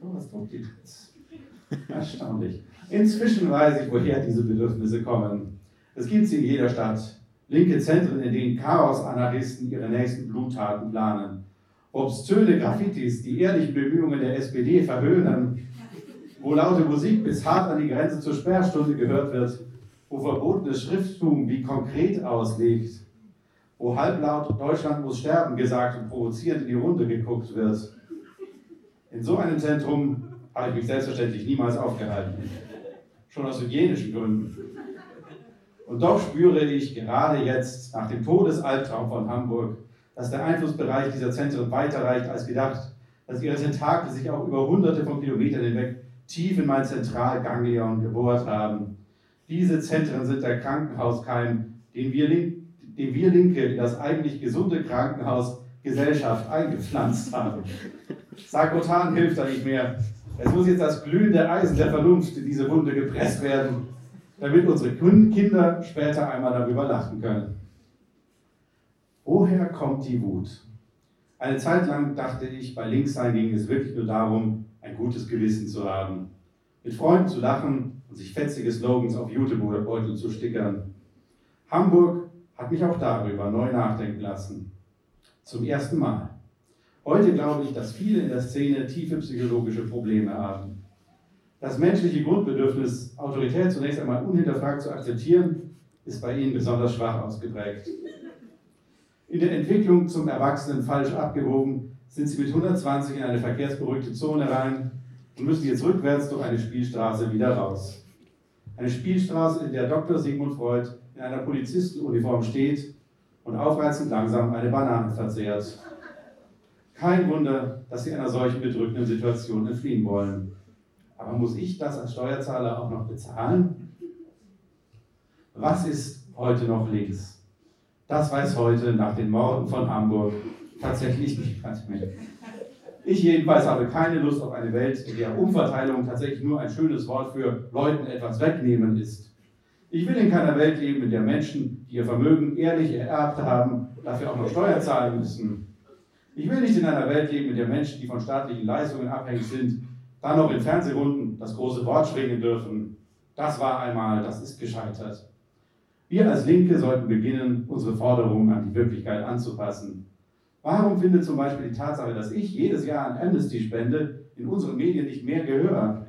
Speaker 6: Oh, was die jetzt? Erstaunlich. Inzwischen weiß ich, woher diese Bedürfnisse kommen. Es gibt sie in jeder Stadt. Linke Zentren, in denen Chaos-Anarchisten ihre nächsten Bluttaten planen. Obszöne Graffitis, die ehrlichen Bemühungen der SPD verhöhnen. Wo laute Musik bis hart an die Grenze zur Sperrstunde gehört wird. Wo verbotenes Schrifttum wie konkret auslegt. Wo halblaut Deutschland muss sterben gesagt und provozierend in die Runde geguckt wird. In so einem Zentrum habe ich mich selbstverständlich niemals aufgehalten. Schon aus hygienischen Gründen. Und doch spüre ich gerade jetzt, nach dem Todesalbtraum von Hamburg, dass der Einflussbereich dieser Zentren weiter reicht als gedacht, dass ihre Tentakel sich auch über hunderte von Kilometern hinweg tief in mein Zentralganglion gebohrt haben. Diese Zentren sind der Krankenhauskeim, den wir, den wir Linke in das eigentlich gesunde Krankenhaus Gesellschaft eingepflanzt haben. Sarkotan hilft da nicht mehr. Es muss jetzt das glühende Eisen der Vernunft in diese Wunde gepresst werden, damit unsere Kinder später einmal darüber lachen können. Woher kommt die Wut? Eine Zeit lang dachte ich, bei Linkssein ging es wirklich nur darum, ein gutes Gewissen zu haben, mit Freunden zu lachen und sich fetzige Slogans auf Jutebeutel zu stickern. Hamburg hat mich auch darüber neu nachdenken lassen. Zum ersten Mal. Heute glaube ich, dass viele in der Szene tiefe psychologische Probleme haben. Das menschliche Grundbedürfnis, Autorität zunächst einmal unhinterfragt zu akzeptieren, ist bei ihnen besonders schwach ausgeprägt. In der Entwicklung zum Erwachsenen falsch abgewogen, sind sie mit 120 in eine verkehrsberuhigte Zone rein und müssen jetzt rückwärts durch eine Spielstraße wieder raus. Eine Spielstraße, in der Dr. Sigmund Freud in einer Polizistenuniform steht und aufreizend langsam eine Banane verzehrt. Kein Wunder, dass sie einer solchen bedrückenden Situation entfliehen wollen. Aber muss ich das als Steuerzahler auch noch bezahlen? Was ist heute noch links? Das weiß heute nach den Morden von Hamburg tatsächlich niemand mehr. Ich jedenfalls habe keine Lust auf eine Welt, in der Umverteilung tatsächlich nur ein schönes Wort für Leuten etwas wegnehmen ist. Ich will in keiner Welt leben, in der Menschen, die ihr Vermögen ehrlich ererbt haben, dafür auch noch Steuer zahlen müssen. Ich will nicht in einer Welt leben, in der Menschen, die von staatlichen Leistungen abhängig sind, dann noch in Fernsehrunden das große Wort schwingen dürfen. Das war einmal, das ist gescheitert. Wir als Linke sollten beginnen, unsere Forderungen an die Wirklichkeit anzupassen. Warum findet zum Beispiel die Tatsache, dass ich jedes Jahr an Amnesty spende, in unseren Medien nicht mehr Gehör?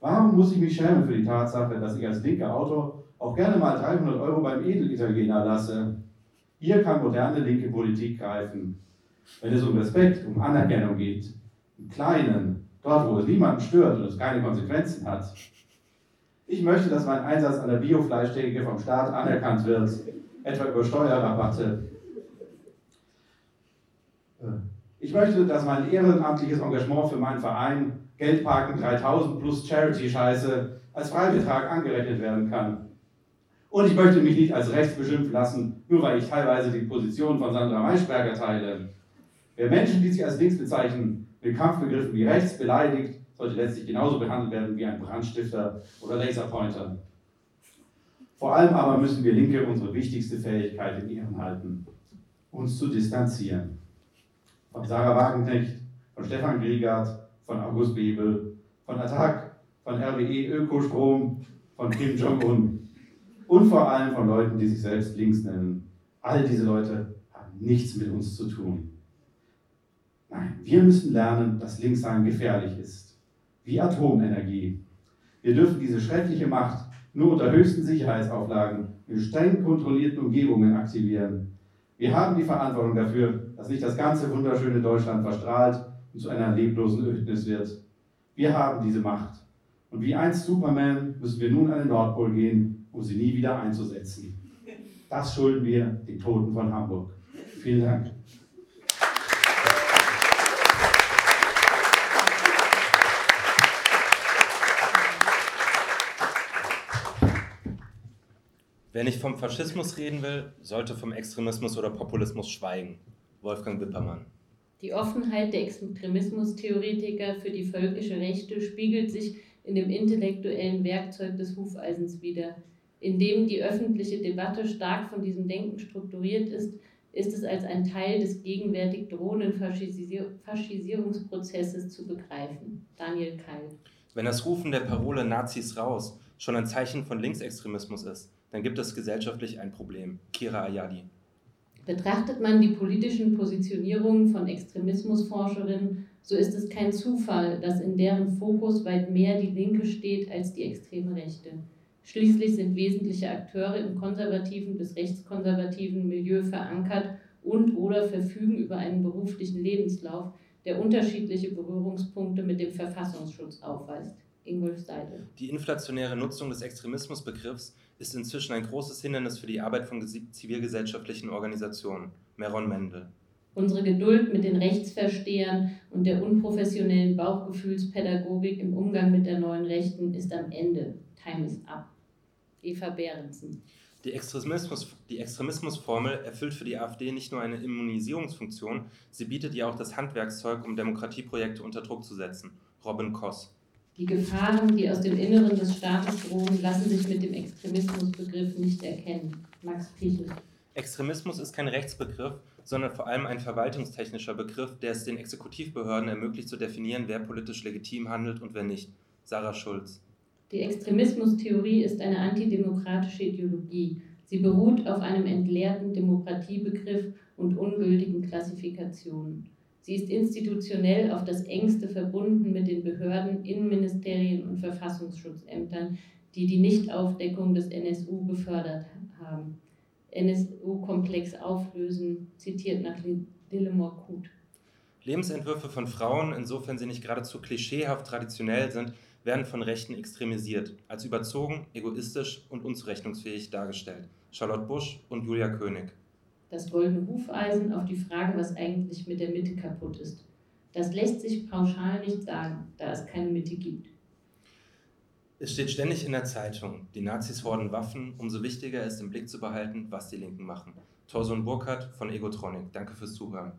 Speaker 6: Warum muss ich mich schämen für die Tatsache, dass ich als linker Autor auch gerne mal 300 Euro beim Edelitaliener lasse? Hier kann moderne linke Politik greifen. Wenn es um Respekt, um Anerkennung geht, im Kleinen, dort, wo es niemanden stört und es keine Konsequenzen hat. Ich möchte, dass mein Einsatz an der Biofleischtheke vom Staat anerkannt wird, etwa über Steuerrabatte. Ich möchte, dass mein ehrenamtliches Engagement für meinen Verein Geldparken 3000 plus Charity-Scheiße als Freibetrag angerechnet werden kann. Und ich möchte mich nicht als rechts beschimpfen lassen, nur weil ich teilweise die Position von Sandra Maischberger teile. Wer Menschen, die sich als links bezeichnen, mit Kampfbegriffen wie rechts beleidigt, sollte letztlich genauso behandelt werden wie ein Brandstifter oder Laserpointer. Vor allem aber müssen wir Linke unsere wichtigste Fähigkeit in Ehren halten, uns zu distanzieren. Von Sarah Wagenknecht, von Stefan Griegert, von August Bebel, von Attac, von RWE Ökostrom, von Kim Jong-un und vor allem von Leuten, die sich selbst links nennen. All diese Leute haben nichts mit uns zu tun. Nein, wir müssen lernen, dass Linkssein gefährlich ist. Wie Atomenergie. Wir dürfen diese schreckliche Macht nur unter höchsten Sicherheitsauflagen in streng kontrollierten Umgebungen aktivieren. Wir haben die Verantwortung dafür, dass nicht das ganze wunderschöne Deutschland verstrahlt und zu einer leblosen Ödnis wird. Wir haben diese Macht. Und wie einst Superman müssen wir nun an den Nordpol gehen, um sie nie wieder einzusetzen. Das schulden wir den Toten von Hamburg. Vielen Dank.
Speaker 3: Wer nicht vom Faschismus reden will, sollte vom Extremismus oder Populismus schweigen. Wolfgang Wippermann.
Speaker 4: Die Offenheit der Extremismustheoretiker für die völkische Rechte spiegelt sich in dem intellektuellen Werkzeug des Hufeisens wider. Indem die öffentliche Debatte stark von diesem Denken strukturiert ist, ist es als ein Teil des gegenwärtig drohenden Faschisierungsprozesses zu begreifen. Daniel Keil.
Speaker 3: Wenn das Rufen der Parole Nazis raus schon ein Zeichen von Linksextremismus ist, dann gibt es gesellschaftlich ein Problem. Kira Ayadi.
Speaker 4: Betrachtet man die politischen Positionierungen von Extremismusforscherinnen, so ist es kein Zufall, dass in deren Fokus weit mehr die Linke steht als die extreme Rechte. Schließlich sind wesentliche Akteure im konservativen bis rechtskonservativen Milieu verankert und oder verfügen über einen beruflichen Lebenslauf, der unterschiedliche Berührungspunkte mit dem Verfassungsschutz aufweist. Ingolf Seidel.
Speaker 3: Die inflationäre Nutzung des Extremismusbegriffs ist inzwischen ein großes Hindernis für die Arbeit von zivilgesellschaftlichen Organisationen. Meron Mendel.
Speaker 4: Unsere Geduld mit den Rechtsverstehern und der unprofessionellen Bauchgefühlspädagogik im Umgang mit der neuen Rechten ist am Ende. Time is up. Eva Behrensen.
Speaker 3: Die, Extremismus, die Extremismusformel erfüllt für die AfD nicht nur eine Immunisierungsfunktion, sie bietet ihr auch das Handwerkszeug, um Demokratieprojekte unter Druck zu setzen. Robin Koss.
Speaker 4: Die Gefahren, die aus dem Inneren des Staates drohen, lassen sich mit dem Extremismusbegriff nicht erkennen. Max Pichel.
Speaker 3: Extremismus ist kein Rechtsbegriff, sondern vor allem ein verwaltungstechnischer Begriff, der es den Exekutivbehörden ermöglicht zu definieren, wer politisch legitim handelt und wer nicht. Sarah Schulz.
Speaker 4: Die Extremismustheorie ist eine antidemokratische Ideologie. Sie beruht auf einem entleerten Demokratiebegriff und ungültigen Klassifikationen. Sie ist institutionell auf das engste verbunden mit den Behörden, Innenministerien und Verfassungsschutzämtern, die die Nichtaufdeckung des NSU gefördert haben. NSU-Komplex auflösen, zitiert nach Dillemore Kut.
Speaker 3: Lebensentwürfe von Frauen, insofern sie nicht geradezu klischeehaft traditionell sind, werden von Rechten extremisiert, als überzogen, egoistisch und unzurechnungsfähig dargestellt. Charlotte Busch und Julia König
Speaker 4: das goldene Hufeisen auf die Frage, was eigentlich mit der Mitte kaputt ist. Das lässt sich pauschal nicht sagen, da es keine Mitte gibt.
Speaker 3: Es steht ständig in der Zeitung, die Nazis horden Waffen, umso wichtiger ist im Blick zu behalten, was die Linken machen. Torson Burkhardt von Egotronic, danke fürs Zuhören.